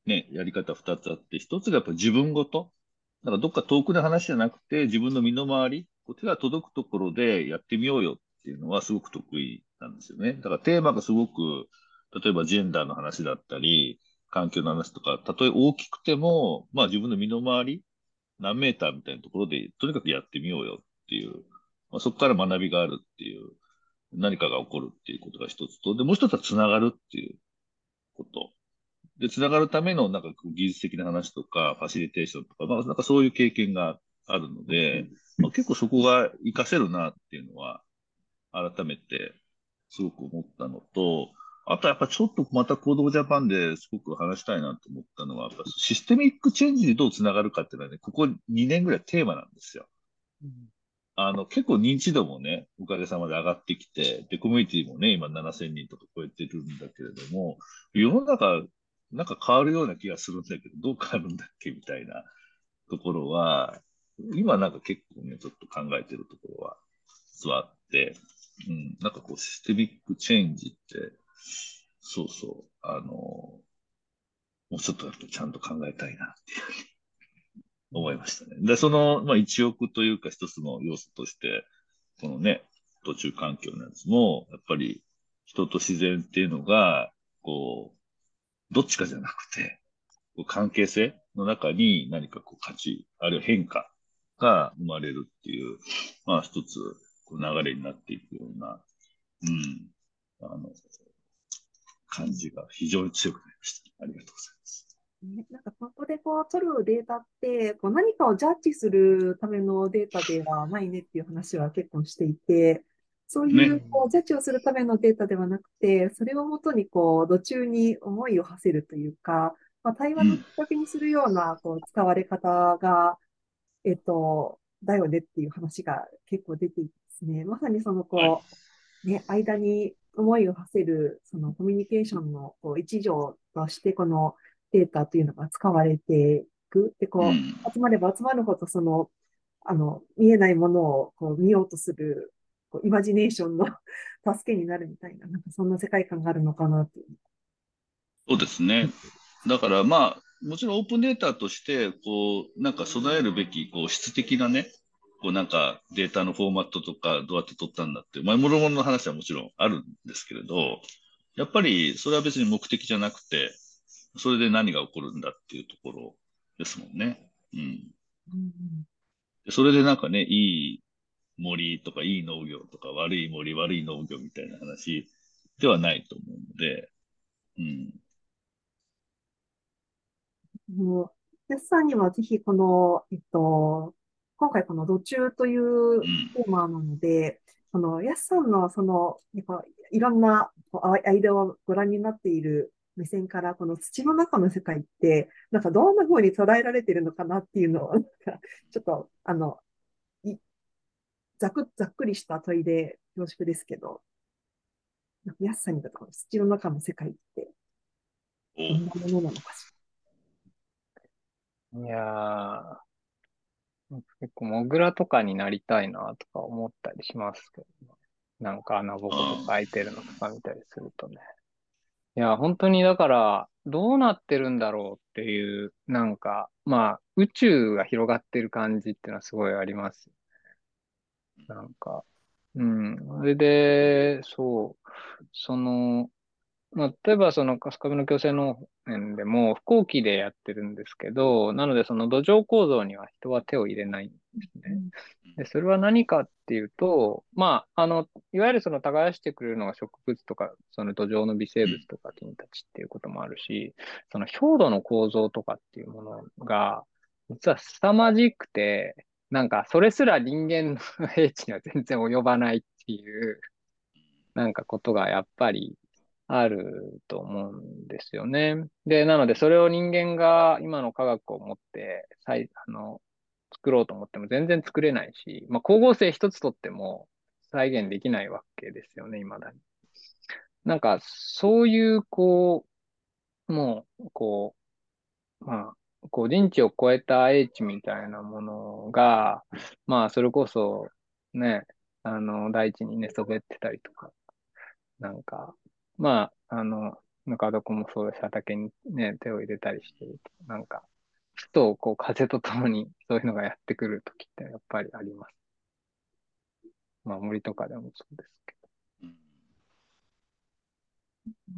ね、やり方二つあって、一つがやっぱ自分ごと。だかどっか遠くの話じゃなくて、自分の身の回り、こう手が届くところでやってみようよっていうのはすごく得意なんですよね。だからテーマがすごく、例えばジェンダーの話だったり、環境の話とか、たとえ大きくても、まあ自分の身の回り、何メーターみたいなところで、とにかくやってみようよっていう、まあ、そこから学びがあるっていう、何かが起こるっていうことが一つと、で、もう一つは繋がるっていうこと。で、繋がるためのなんか技術的な話とか、ファシリテーションとか、まあなんかそういう経験があるので、まあ、結構そこが活かせるなっていうのは、改めてすごく思ったのと、あとやっぱちょっとまたコードジャパンですごく話したいなと思ったのは、やっぱシステミックチェンジにどうつながるかっていうのはね、ここ2年ぐらいテーマなんですよ。うん、あの、結構認知度もね、おかげさまで上がってきて、で、コミュニティもね、今7000人とか超えてるんだけれども、世の中、なんか変わるような気がするんだけど、どう変わるんだっけみたいなところは、今なんか結構ね、ちょっと考えてるところは、実はあって、うん、なんかこうシステミックチェンジって、そうそう。あの、もうちょっとちゃんと考えたいなっていうふうに思いましたね。で、その、まあ、一億というか一つの要素として、このね、途中環境のやつも、やっぱり人と自然っていうのが、こう、どっちかじゃなくて、関係性の中に何かこう価値、あるいは変化が生まれるっていう、まあ一つこう流れになっていくような、うん、あの、感じが非常に強くなりました。ありがとうございます。ね、なんかここでこう取るデータって、こう何かをジャッジするためのデータではないねっていう話は結構していて、そういうこうジャッジをするためのデータではなくて、それをもとにこう土中に思いを馳せるというか、まあ、対話のきっかけにするようなこう使われ方が、えっと、だよねっていう話が結構出ていますね。まさにそのこう、ね、間に思いを馳せる、そのコミュニケーションのこう一条として、このデータというのが使われていく。で、こう、集まれば集まるほど、その、あの、見えないものをこう見ようとする、こうイマジネーションの 助けになるみたいな、なんかそんな世界観があるのかなという。そうですね。だからまあ、もちろんオープンデータとして、こう、なんか備えるべき、こう、質的なね、こうなんかデータのフォーマットとかどうやって取ったんだって、まあ、もろもろの話はもちろんあるんですけれど、やっぱりそれは別に目的じゃなくて、それで何が起こるんだっていうところですもんね。うん。うん、それでなんかね、いい森とかいい農業とか悪い森、悪い農業みたいな話ではないと思うので、うん。もう、さんにはぜひこの、えっと、今回この土中というテーマなので、その、ヤスさんのその、やっぱいろんな間をご覧になっている目線から、この土の中の世界って、なんかどんな風に捉えられているのかなっていうのを、ちょっと、あの、ざく、ざっくりした問いで恐縮ですけど、ヤスさんにとってこの土の中の世界って、どんなものなのかしら？いやー、結構、モグラとかになりたいなとか思ったりしますけど、ね、なんか穴ぼことか開いてるのとか見たりするとね。いや、本当にだから、どうなってるんだろうっていう、なんか、まあ、宇宙が広がってる感じっていうのはすごいあります。なんか、うん。それで、そう、その、まあ、例えばその春日部の共生農園でも不耕起でやってるんですけど、なのでその土壌構造には人は手を入れないんですね。で、それは何かっていうと、まあ、あの、いわゆるその耕してくれるのが植物とか、その土壌の微生物とか菌たちっていうこともあるし、その表土の構造とかっていうものが、実は凄まじくて、なんかそれすら人間の 平地には全然及ばないっていう、なんかことがやっぱりあると思うんですよね。で、なのでそれを人間が今の科学を持って、あの、作ろうと思っても全然作れないし、まあ、光合成一つとっても再現できないわけですよね、未だに。なんか、そういう、こう、もう、こう、まあ、こう人知を超えた英知みたいなものが、まあ、それこそ、ね、あの、大地に寝そべってたりとか、なんか、まあ、あの、ぬか床もそうだし、畑にね、手を入れたりして、なんか、ふと、こう、風とともにそういうのがやってくるときってやっぱりあります。まあ、森とかでもそうですけど。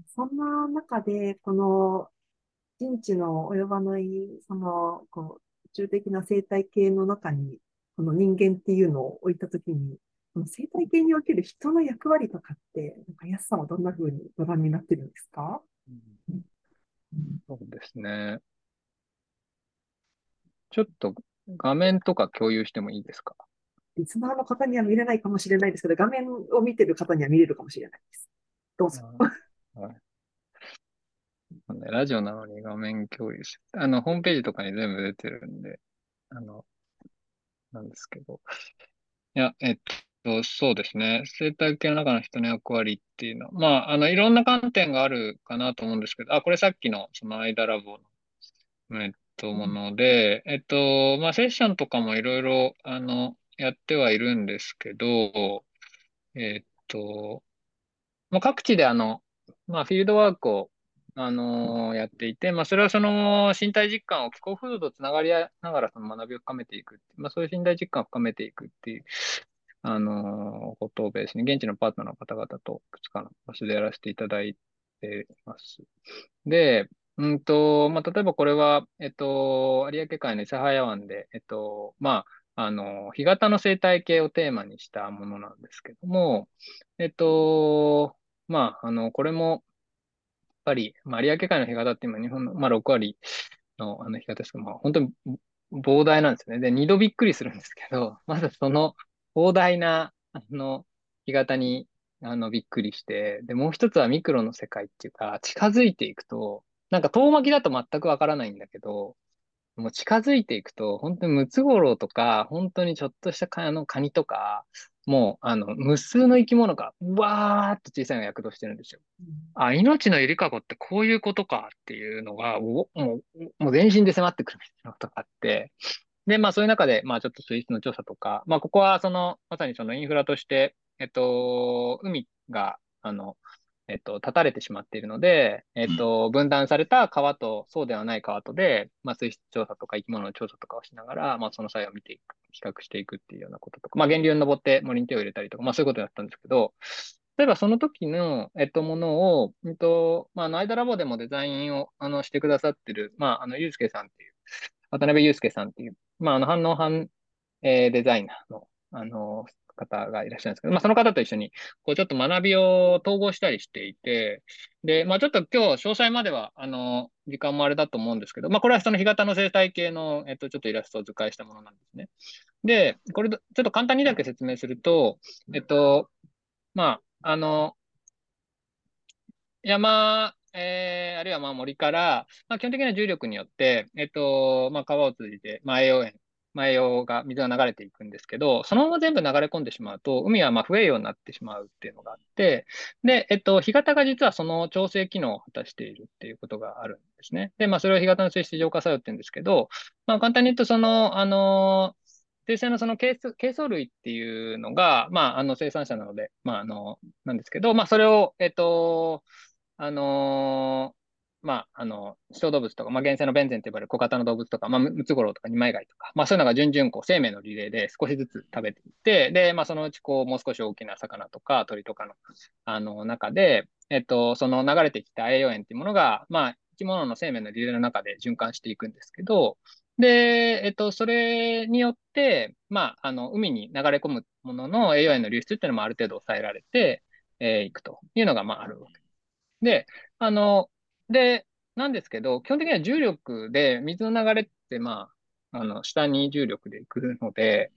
そんな中で、この人知の及ばない、その、こう、宇宙的な生態系の中に、この人間っていうのを置いたときに、生態系における人の役割とかって、なんか安さんはどんな風にご覧になってるんですか、うん、そうですね。ちょっと画面とか共有してもいいですか？リスナーの方には見れないかもしれないですけど、画面を見てる方には見れるかもしれないです。どうぞ。はいラジオなのに画面共有しあの、ホームページとかに全部出てるんで、あの、なんですけど。いや、えっそうですね。生態系の中の人の役割っていうのは、まあ、あの、いろんな観点があるかなと思うんですけど、あ、これさっきの、その間ラボの、えっと、もので、えっと、まあ、セッションとかもいろいろ、あの、やってはいるんですけど、えっと、まあ、各地であの、まあ、フィールドワークを、あのー、やっていて、まあ、それはその身体実感を気候風土とつながりながらその学びを深めていく。まあ、そういう身体実感を深めていくっていう、あのー、ことをベースに、現地のパートナーの方々といくつかの場所でやらせていただいています。で、うんと、まあ、例えばこれは、えっと、有明海の諫早湾で、えっと、まあ、あの、干潟の生態系をテーマにしたものなんですけども、えっと、まあ、あの、これも、やっぱり、まあ、有明海の干潟って今日本の、まあ、6割のあの干潟ですけど、まあ、本当に膨大なんですよね。で、二度びっくりするんですけど、まずその膨大な、あの、干潟に、あの、びっくりして、で、もう一つはミクロの世界っていうか、近づいていくと、なんか遠巻きだと全くわからないんだけど、もう近づいていくと、本当にムツゴロウとか、本当にちょっとしたカあのカニとか、もう、あの、無数の生き物が、わーっと小さいのが躍動してるんですよ。うん、あ、命のゆりかごってこういうことかっていうのが、もう、もう全身で迫ってくるみたいなことがあって、で、まあそういう中で、まあちょっと水質の調査とか、まあここはその、まさにそのインフラとして、えっと、海が、あの、えっと、立たれてしまっているので、えっと、分断された川とそうではない川とで、まあ、水質調査とか生き物の調査とかをしながら、まあ、その際を見ていく、比較していくっていうようなこととか、まあ、源流に登って森に手を入れたりとか、まあ、そういうことだったんですけど、例えばその時の、えっと、ものを、えっと、まあ、の間ラボでもデザインを、あの、してくださってる、まあ、あの、ゆうすけさんっていう、渡辺ゆうすけさんっていう、まあ、あの、反応反、えー、デザイナーの、あの、方がいらっしゃるんですけど、まあ、その方と一緒に、こう、ちょっと学びを統合したりしていて、で、まあ、ちょっと今日、詳細までは、あの、時間もあれだと思うんですけど、まあ、これはその干潟の生態系の、えっと、ちょっとイラストを図解したものなんですね。で、これ、ちょっと簡単にだけ説明すると、えっと、まあ、あの、山、えー、あるいはまあ森から、まあ、基本的な重力によって、えっと、まあ、川を通じて、まあ、栄養塩、まあ、栄養が、水が流れていくんですけど、そのまま全部流れ込んでしまうと、海はまあ不栄養になってしまうっていうのがあって、で、えっと、干潟が実はその調整機能を果たしているっていうことがあるんですね。で、まあ、それを干潟の水質浄化作用って言うんですけど、まあ、簡単に言うと、その、あの生成のそのケーケイ素類っていうのが、まあ、あの生産者なので、まあ、あの、なんですけど、まあ、それを、えっと、あのまあ、あの、小動物とか、まあ、原生のベンゼンと呼ばれる小型の動物とか、まあ、ムツゴロウとか二枚貝とか、まあ、そういうのが順々こう生命のリレーで少しずつ食べていって、で、まあ、そのうちこう、もう少し大きな魚とか鳥とかの、あの、中で、えっと、その流れてきた栄養塩っていうものが、まあ、生き物の生命のリレーの中で循環していくんですけど、で、えっと、それによって、まあ、あの、海に流れ込むものの栄養塩の流出っていうのもある程度抑えられて、えー、いくというのが、まあ、あるわけで、あの、で、なんですけど、基本的には重力で、水の流れって、まあ、あの、下に重力で行くので、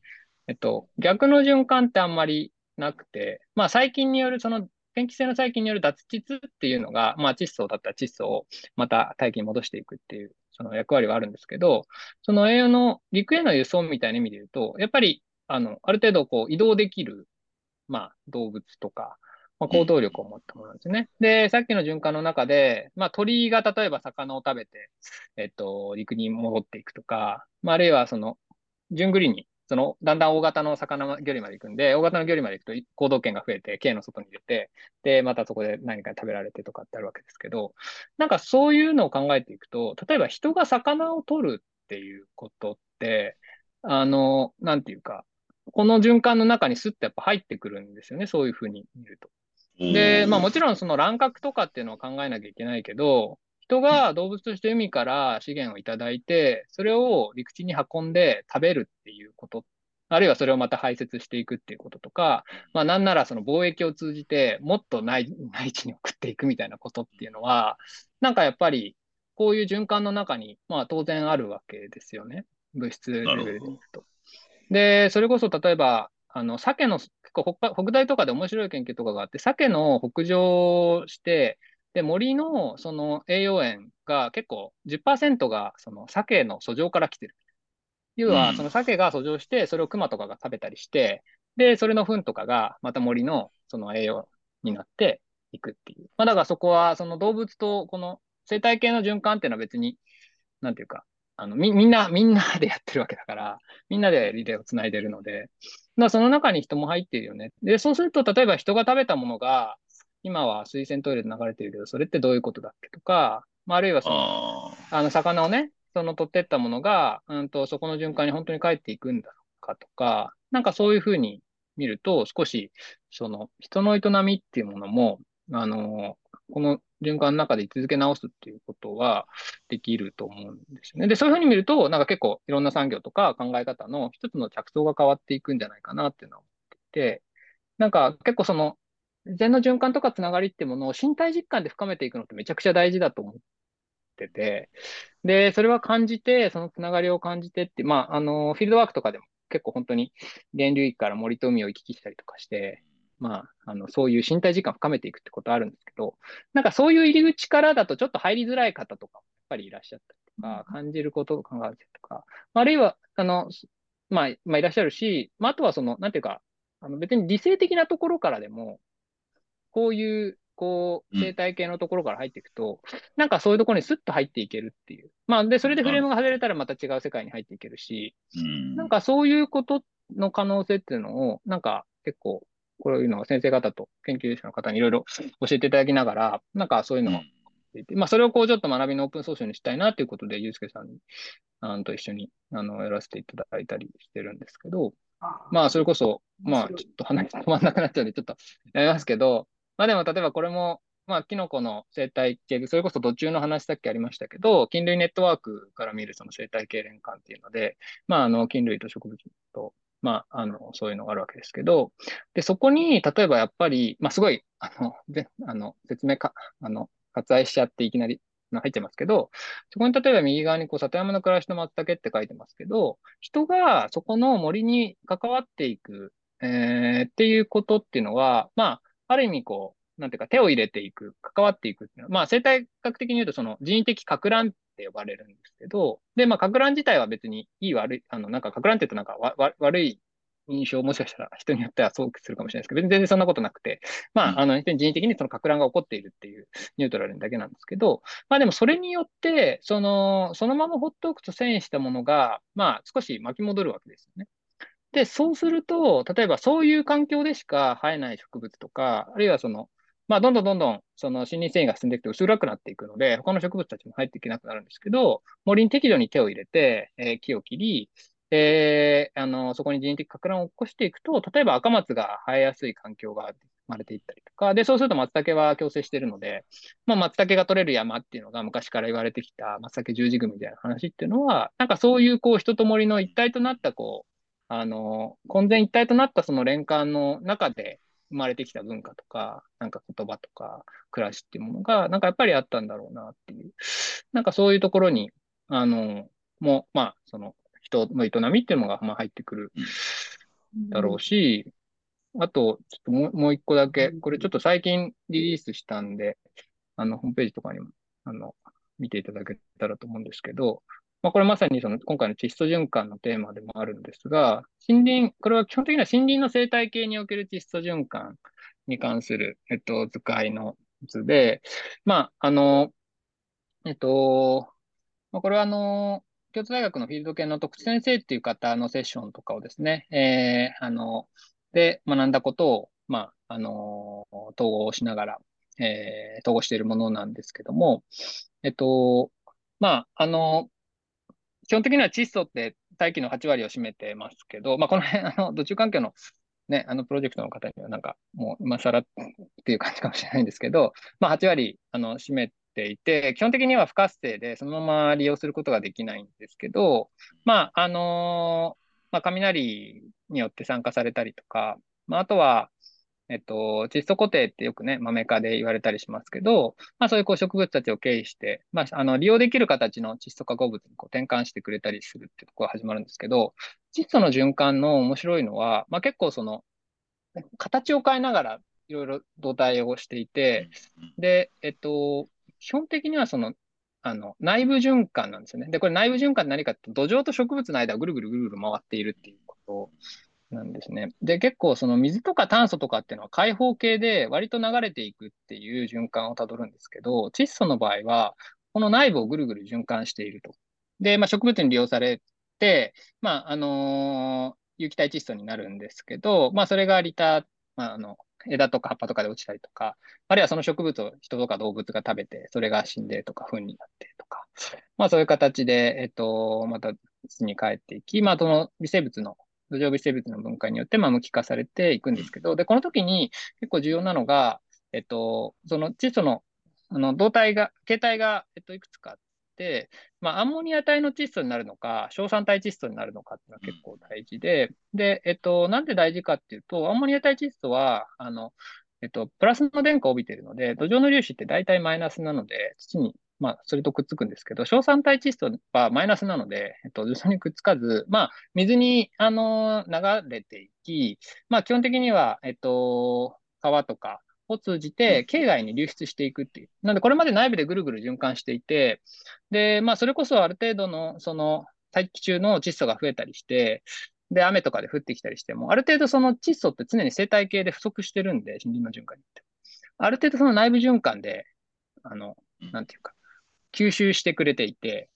えっと、逆の循環ってあんまりなくて、まあ、細菌による、その、天気性の細菌による脱窒っていうのが、まあ、窒素だったら窒素をまた大気に戻していくっていう、その役割はあるんですけど、その栄養の陸への輸送みたいな意味で言うと、やっぱり、あの、ある程度こう移動できる、まあ、動物とか、まあ、行動力を持ったものなんですね。で、さっきの循環の中で、まあ、鳥が例えば魚を食べて、えっと、陸に戻っていくとか、まあ、あるいはその、順繰りに、その、だんだん大型の魚魚類まで行くんで、大型の魚類まで行くと行動圏が増えて、径の外に出て、で、またそこで何か食べられてとかってあるわけですけど、なんかそういうのを考えていくと、例えば人が魚を取るっていうことって、あの、なんていうか、この循環の中にスッとやっぱ入ってくるんですよね、そういうふうに見ると。で、まあもちろんその乱獲とかっていうのを考えなきゃいけないけど、人が動物として海から資源をいただいて、それを陸地に運んで食べるっていうこと、あるいはそれをまた排泄していくっていうこととか、まあなんならその貿易を通じてもっと内 内地に送っていくみたいなことっていうのは、なんかやっぱりこういう循環の中に、まあ当然あるわけですよね。物質レベルで言うと。で、それこそ例えば、あの、鮭の構北北大とかで面白い研究とかがあって、鮭の北上して、で、森のその栄養塩が結構10%がその鮭の遡上から来てる。要は、その鮭が遡上して、それを熊とかが食べたりして、で、それの糞とかがまた森のその栄養になっていくっていう。まあだからそこはその動物とこの生態系の循環っていうのは別に、なんていうか、あのみ、みんな、みんなでやってるわけだから、みんなでリレーをつないでるので、まあその中に人も入っているよね。で、そうすると、例えば人が食べたものが、今は水洗トイレで流れてるけど、それってどういうことだっけとか、まあ、あるいはその、あの、魚をね、その取ってったものが、うんと、そこの循環に本当に帰っていくんだろうかとか、なんかそういうふうに見ると、少し、その、人の営みっていうものも、あの、この循環の中で居続け直すっていうことはできると思うんですよね。で、そういうふうに見ると、なんか結構いろんな産業とか考え方の一つの着想が変わっていくんじゃないかなっていうのは思っていて、なんか結構その、禅の循環とかつながりっていうものを身体実感で深めていくのってめちゃくちゃ大事だと思ってて、で、それは感じて、そのつながりを感じてって、まあ、あの、フィールドワークとかでも結構本当に源流域から森と海を行き来したりとかして、まあ、あの、そういう身体時間を深めていくってことあるんですけど、なんかそういう入り口からだとちょっと入りづらい方とかもやっぱりいらっしゃったりとか、感じることを考えたりとか、あるいは、あの、まあ、まあ、いらっしゃるし、まあ、あとはその、なんていうか、あの別に理性的なところからでも、こういう、こう、生態系のところから入っていくと、うん、なんかそういうところにスッと入っていけるっていう。まあ、で、それでフレームが外れたらまた違う世界に入っていけるし、うん、なんかそういうことの可能性っていうのを、なんか結構こういうのを先生方と研究者の方にいろいろ教えていただきながら、なんかそういうのを、うん、まあ、それをこうちょっと学びのオープンソースにしたいなということで、ゆうすけさんに、あのと一緒に、あの、やらせていただいたりしてるんですけど、まあ、それこそ、まあ、ちょっと話止まんなくなっちゃうんで、ちょっとやりますけど、まあでも、例えばこれも、まあ、キノコの生態系、それこそ土中の話さっきありましたけど、菌類ネットワークから見るその生態系連関っていうので、まあ、あの、菌類と植物とまあ、あの、そういうのがあるわけですけど、で、そこに、例えばやっぱり、まあ、すごい、あの、で、あの、説明か、あの、割愛しちゃっていきなり入ってますけど、そこに例えば右側にこう、里山の暮らしの松茸って書いてますけど、人がそこの森に関わっていく、えー、っていうことっていうのは、まあ、ある意味こう、なんていうか手を入れていく、関わっていくっていうのは、まあ生態学的に言うとその人為的格乱って呼ばれるんですけど、で、まあ、か乱自体は別にいい悪い、あの、なんか、か乱って言うとなんかわわ悪い印象もしかしたら人によってはそうするかもしれないですけど、全然そんなことなくて、まあ、あの、人為的にそのか乱が起こっているっていうニュートラルだけなんですけど、まあでもそれによって、その、そのまま放っておくと遷移したものが、まあ少し巻き戻るわけですよね。で、そうすると、例えばそういう環境でしか生えない植物とか、あるいはその、まあ、どんどんどんどん、その森林繊維が進んでいくと薄暗くなっていくので、他の植物たちも入っていけなくなるんですけど、森に適度に手を入れて、えー、木を切り、えー、あの、そこに人的か乱を起こしていくと、例えば赤松が生えやすい環境が生まれていったりとか、で、そうすると松茸は共生しているので、まあ、松茸が取れる山っていうのが昔から言われてきた松茸十字組みたいな話っていうのは、なんかそういうこう人と森の一体となったこう、あの、混然一体となったその連環の中で生まれてきた文化とか、なんか言葉とか暮らしっていうものが、なんかやっぱりあったんだろうなっていう。なんかそういうところに、あの、もう、まあ、その人の営みっていうのがまあ入ってくるだろうし、あと、ちょっともうもう一個だけ、これちょっと最近リリースしたんで、あの、ホームページとかにも、あの、見ていただけたらと思うんですけど、まあ、これまさにその今回の窒素循環のテーマでもあるんですが、森林、これは基本的には森林の生態系における窒素循環に関する、えっと、図解の図で、まあ、あの、えっと、まあ、これはあの、京都大学のフィールド系の徳地先生っていう方のセッションとかをですね、えー、あの、で学んだことを、まあ、あの、統合しながら、えー、統合しているものなんですけども、えっと、まあ、あの、基本的には窒素って大気の8割を占めてますけど、まあ、この辺、あの、土中環境のね、あのプロジェクトの方にはなんかもう今更っていう感じかもしれないんですけど、まあ、8割あの占めていて、基本的には不活性でそのまま利用することができないんですけど、まあ、あのまあ、雷によって酸化されたりとか、まあ、あとは、えっと、窒素固定ってよくね、豆化で言われたりしますけど、まあそういうこう植物たちを経由して、まああの利用できる形の窒素化合物にこう転換してくれたりするっていうところが始まるんですけど、窒素の循環の面白いのは、まあ結構その、形を変えながらいろいろ土台をしていて、で、えっと、基本的にはその、あの、内部循環なんですよね。で、これ内部循環って何かって土壌と植物の間をぐるぐるぐるぐる回っているっていうことなんですね。で、結構その水とか炭素とかっていうのは開放系で割と流れていくっていう循環をたどるんですけど、窒素の場合は、この内部をぐるぐる循環していると。で、まあ、植物に利用されて、まあ、あのー、有機体窒素になるんですけど、まあ、それがリタ、まあ、あの、枝とか葉っぱとかで落ちたりとか、あるいはその植物を人とか動物が食べて、それが死んでとか、糞になってとか、まあそういう形で、えっと、また土に帰っていき、まあその微生物の土壌微生物の分解によって、まあ、無機化されていくんですけど、で、この時に結構重要なのが、えっと、その窒素の、あの、動体が、形態が、えっと、いくつかあって、まあ、アンモニア体の窒素になるのか、硝酸体窒素になるのかっていうのは結構大事で、で、えっと、なんで大事かっていうと、アンモニア体窒素は、あの、えっと、プラスの電荷を帯びているので、土壌の粒子って大体マイナスなので、土にまあ、それとくっつくんですけど、硝酸体窒素はマイナスなので、えっと、そにくっつかず、まあ、水に、あの、流れていき、まあ、基本的には、えっと、川とかを通じて、境外に流出していくっていう。なので、これまで内部でぐるぐる循環していて、で、まあ、それこそある程度の、その、大気中の窒素が増えたりして、で、雨とかで降ってきたりしても、ある程度その窒素って常に生態系で不足してるんで、森林の循環によって。ある程度その内部循環で、あの、なんていうか、吸収してくれていて、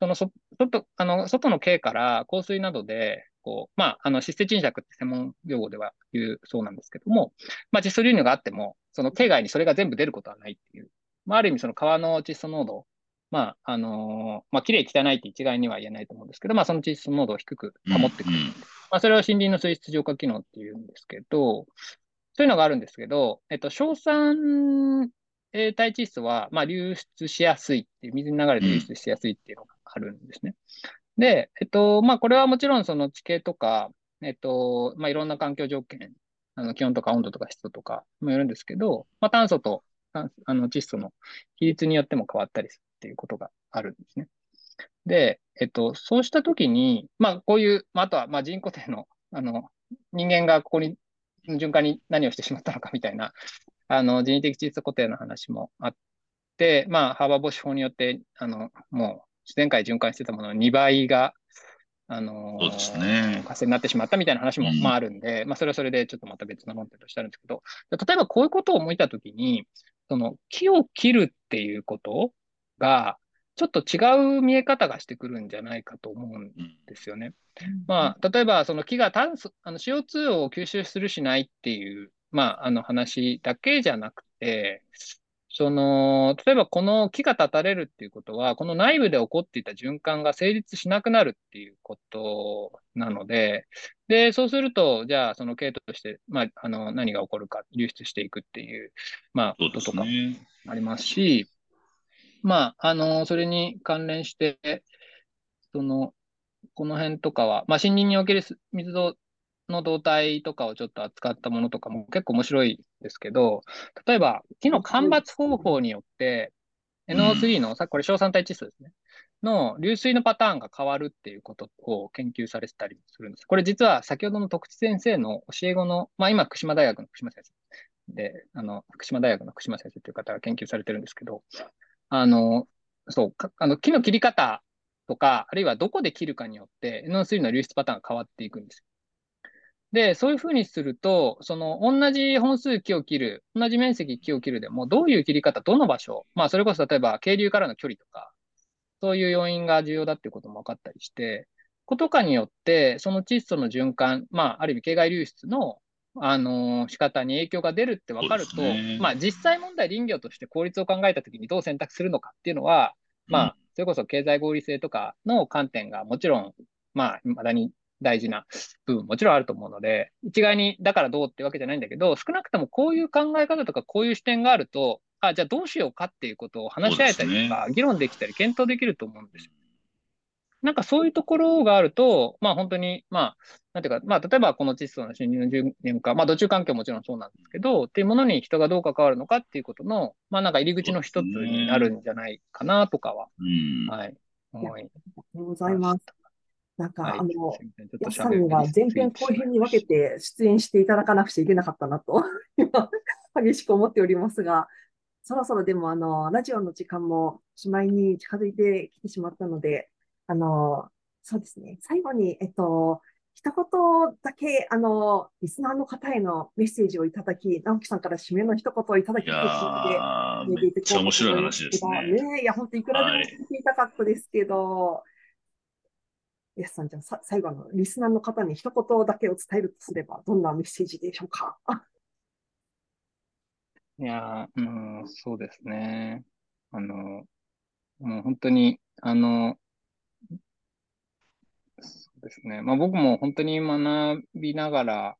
そのそ外あの外の径から香水などで、こう、まあ、あの、湿性沈着って専門用語では言うそうなんですけども、まあ、窒素流入があっても、その径外にそれが全部出ることはないっていう、まあ、ある意味その川の窒素濃度、まあ、あのー、まあ、綺麗汚いって一概には言えないと思うんですけど、まあ、その窒素濃度を低く保ってくる。うん、まあ、それを森林の水質浄化機能っていうんですけど、そういうのがあるんですけど、えっと、硝酸えー、体窒素は、まあ、流出しやすいっていう、水に流れて流出しやすいっていうのがあるんですね。で、えっと、まあ、これはもちろんその地形とか、えっと、まあ、いろんな環境条件、あの気温とか温度とか湿度とかもよるんですけど、まあ、炭素とあの窒素の比率によっても変わったりするっていうことがあるんですね。で、えっと、そうしたときに、まあ、こういう、まあ、あとは、まあ、人工程の、あの、人間がここに、循環に何をしてしまったのかみたいな、あの、人為的窒素固定の話もあって、まあ、ハーバーボッシュ法によって、あの、もう、自然界循環してたものの2倍が、あのそうですね。火星になってしまったみたいな話も、まああるんで、まあそれはそれでちょっとまた別の論点としてあるんですけど、例えばこういうことを思いたときに、その木を切るっていうことが、ちょっと違う見え方がしてくるんじゃないかと思うんですよね。うん、まあ、例えばその木が炭素、あの CO2 を吸収するしないっていうまあ、あの話だけじゃなくて、その、例えばこの木が立たれるっていうことは、この内部で起こっていた循環が成立しなくなるっていうことなので、で、そうすると、じゃあその系統として、まあ、あの、何が起こるか、流出していくっていう、まあ、こととかありますし、まあ、あの、それに関連して、その、この辺とかは、まあ、森林における水の動態とかをちょっと扱ったものとかも結構面白いですけど、例えば木の間伐方法によって NO3 の、さこれ小酸体窒素ですね。の流水のパターンが変わるっていうことを研究されてたりするんです。これ実は先ほどの徳地先生の教え子の、まあ今福島大学の福島先生で、あの、福島大学の福島先生という方が研究されてるんですけど、あの、そう、あの木の切り方とか、あるいはどこで切るかによって NO3 の流出パターンが変わっていくんです。で、そういうふうにすると、その同じ本数木を切る、同じ面積木を切るでも、どういう切り方、どの場所、まあそれこそ例えば渓流からの距離とか、そういう要因が重要だっていうことも分かったりして、ことかによって、その窒素の循環、まあある意味境外流出の、あのー、仕方に影響が出るって分かると、ね、まあ実際問題林業として効率を考えたときにどう選択するのかっていうのは、まあ、それこそ経済合理性とかの観点がもちろん、まあ、未だに大事な部分もちろんあると思うので、一概にだからどうってわけじゃないんだけど、少なくともこういう考え方とかこういう視点があると、あ、じゃあどうしようかっていうことを話し合えたりとか、議論できたり、検討できると思うんですよ。なんかそういうところがあると、まあ本当に、まあ、なんていうか、まあ例えばこの窒素の侵入の10年間、まあ土中環境ももちろんそうなんですけど、っていうものに人がどう関わるのかっていうことの、まあなんか入り口の一つになるんじゃないかなとかは、はい、思い。ありがとうございます。なんか、はい、あの、やさんが前編後編に分けて出演していただかなくちゃいけなかったなと、今、激しく思っておりますが、そろそろでも、あの、ラジオの時間もしまいに近づいてきてしまったので、あの、そうですね、最後に、えっと、一言だけ、あの、リスナーの方へのメッセージをいただき、直樹さんから締めの一言をいただきということで、めっちゃ面白い話ですね。ねいや、本当いくらでも聞いていたかったですけど、はいやすさん、じゃあ最後のリスナーの方に一言だけを伝えるとすれば、どんなメッセージでしょうか？いや、うん、そうですね。あの、もう本当に、あの、そうですね。まあ僕も本当に学びながら、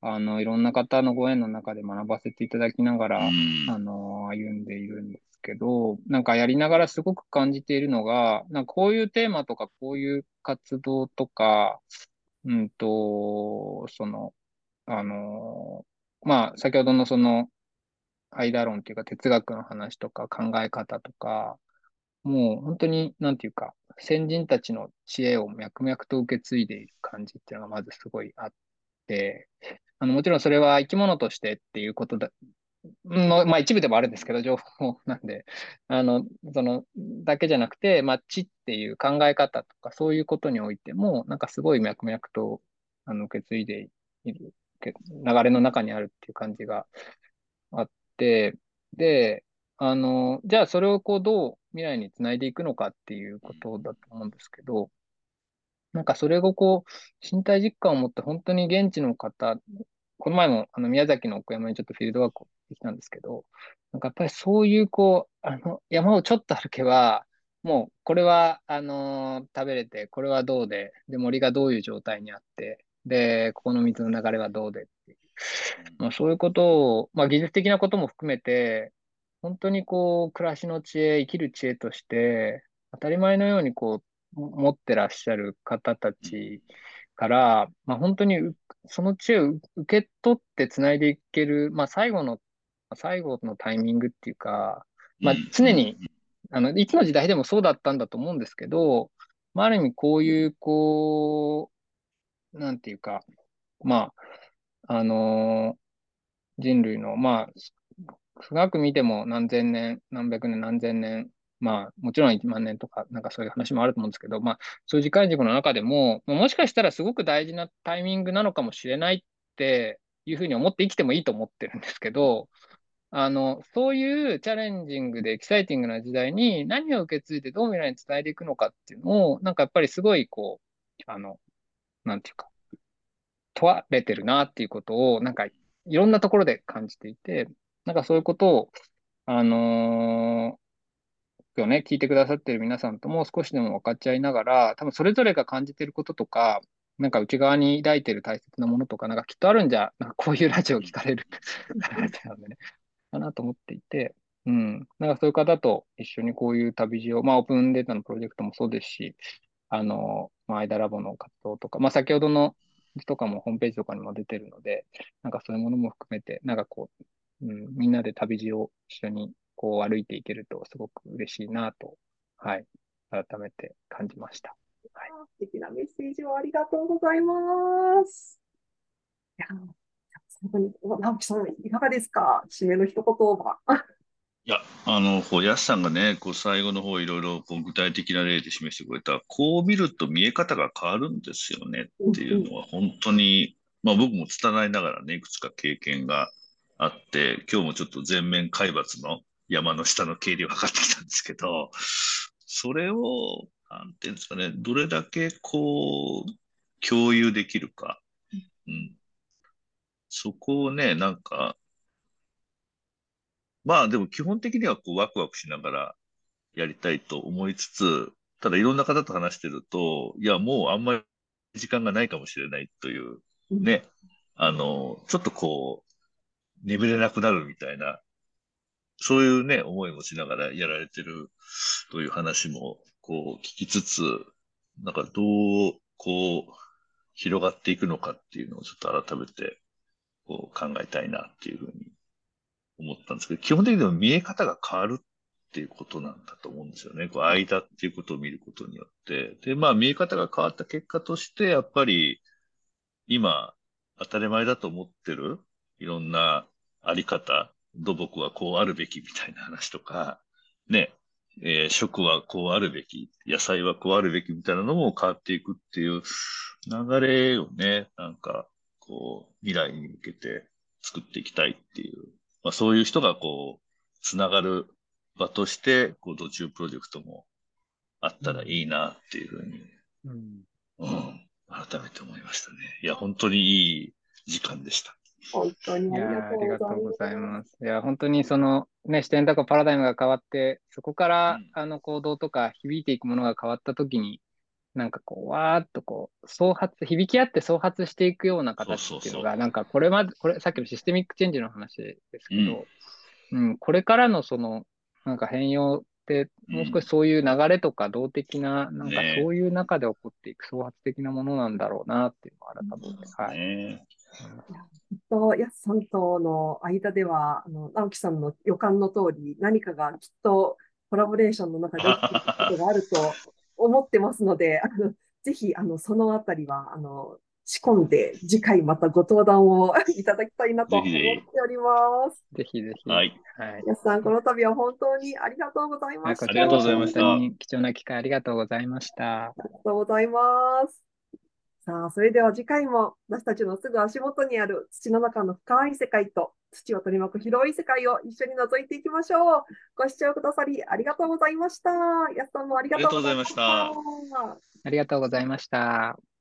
あの、いろんな方のご縁の中で学ばせていただきながら、あの、歩んでいるんですけど、なんかやりながらすごく感じているのが、なんかこういうテーマとか、こういう活動とか、うんと、その、あの、まあ、先ほどのその、間論っていうか哲学の話とか考え方とか、もう本当に、なんていうか、先人たちの知恵を脈々と受け継いでいる感じっていうのがまずすごいあって、あの、もちろんそれは生き物としてっていうことだ、の、まあ一部でもあるんですけど、情報なんで、あの、その、だけじゃなくて、まあ知っていう考え方とか、そういうことにおいても、なんかすごい脈々と、あの、受け継いでいる、流れの中にあるっていう感じがあって、で、あの、じゃあそれをこう、どう未来につないでいくのかっていうことだと思うんですけど、なんかそれをこう、身体実感を持って本当に現地の方、この前もあの宮崎の奥山にちょっとフィールドワークをできたんですけど、なんかやっぱりそういうこう、あの、山をちょっと歩けば、もうこれは、あのー、食べれて、これはどうで、で、森がどういう状態にあって、で、ここの水の流れはどうでっていう。まあ、そういうことを、まあ、技術的なことも含めて、本当にこう、暮らしの知恵、生きる知恵として、当たり前のようにこう、持ってらっしゃる方たちから、まあ、本当にその知恵を受け取ってつないでいける、まあ、最後の最後のタイミングっていうか、まあ、常に、あの、いつの時代でもそうだったんだと思うんですけど、まあ、ある意味こういう、こう、なんていうか、まあ、あのー、人類の、まあ、深く見ても何千年、何百年、何千年、まあ、もちろん1万年とか、なんかそういう話もあると思うんですけど、まあ、そういう時間軸の中でも、もしかしたらすごく大事なタイミングなのかもしれないっていうふうに思って生きてもいいと思ってるんですけど、あの、そういうチャレンジングでエキサイティングな時代に何を受け継いでどう未来に伝えていくのかっていうのを、なんかやっぱりすごいこう、あの、なんていうか、問われてるなっていうことを、なんかいろんなところで感じていて、なんかそういうことを、あのー今日ね、聞いてくださってる皆さんとも少しでも分かっちゃいながら、多分それぞれが感じてることとか、なんか内側に抱いてる大切なものとか、なんかきっとあるんじゃ、なんかこういうラジオを聞かれるなん。でね、かなと思っていて、うん。なんかそういう方と一緒にこういう旅路を、まあオープンデータのプロジェクトもそうですし、あの、まあ、アイダラボの活動とか、まあ先ほどのとかもホームページとかにも出てるので、なんかそういうものも含めて、なんかこう、うん、みんなで旅路を一緒にこう歩いていけるとすごく嬉しいなと、はい、改めて感じました。はい、素敵なメッセージをありがとうございます。本当に、直樹さん、いかがですか？締めの一言は。いや、あの、こう、やすさんがね、こう、最後の方、いろいろ、こう、具体的な例で示してくれた、こう見ると見え方が変わるんですよねっていうのは、本当に、まあ僕も拙いながらね、いくつか経験があって、今日もちょっと全面海抜の山の下の経理を測ってきたんですけど、それを、なんていうんですかね、どれだけこう、共有できるか。うん。そこをね、なんか、まあでも基本的にはこうワクワクしながらやりたいと思いつつ、ただいろんな方と話してると、いやもうあんまり時間がないかもしれないというね、あの、ちょっとこう、眠れなくなるみたいな、そういうね、思いもしながらやられてるという話も、こう聞きつつ、なんかどう、こう、広がっていくのかっていうのをちょっと改めて、こう考えたいなっていうふうに思ったんですけど、基本的には見え方が変わるっていうことなんだと思うんですよね。こう間っていうことを見ることによって。で、まあ見え方が変わった結果として、やっぱり今当たり前だと思ってるいろんなあり方、土木はこうあるべきみたいな話とか、ね、えー、食はこうあるべき、野菜はこうあるべきみたいなのも変わっていくっていう流れをね、なんか、こう、未来に向けて作っていきたいっていうまあ、そういう人がこう、つながる場として、こう、土中プロジェクトもあったらいいなっていうふうに、うん、うん、改めて思いましたね。いや、本当にいい時間でした。本当にありがとうございます。いや、本当にその、ね、視点とかパラダイムが変わって、そこから、うん、あの行動とか響いていくものが変わったときに、なんかこう、わーっとこう、創発、響き合って創発していくような形っていうのが、なんかこれまで、これ、さっきのシステミックチェンジの話ですけど、うん、うん、これからのその、なんか変容って、もう少しそういう流れとか動的な、なんかそういう中で起こっていく創発的なものなんだろうなっていうのを改めて、はい。と、やすさんとの間では、あの、直樹さんの予感の通り、何かがきっとコラボレーションの中で起きていくことがあると思ってますので、あのぜひ、あの、そのあたりは、あの、仕込んで、次回またご登壇を いただきたいなと思っております。ぜひぜひ。はい。はい。やすさん、この度は本当にありがとうございました。ありがとうございました。貴重な機会ありがとうございました。ありがとうございます。さあ、それでは次回も私たちのすぐ足元にある土の中の深い世界と土を取り巻く広い世界を一緒に覗いていきましょう。ご視聴くださりありがとうございました。安さんもありがとうございました。ありがとうございました。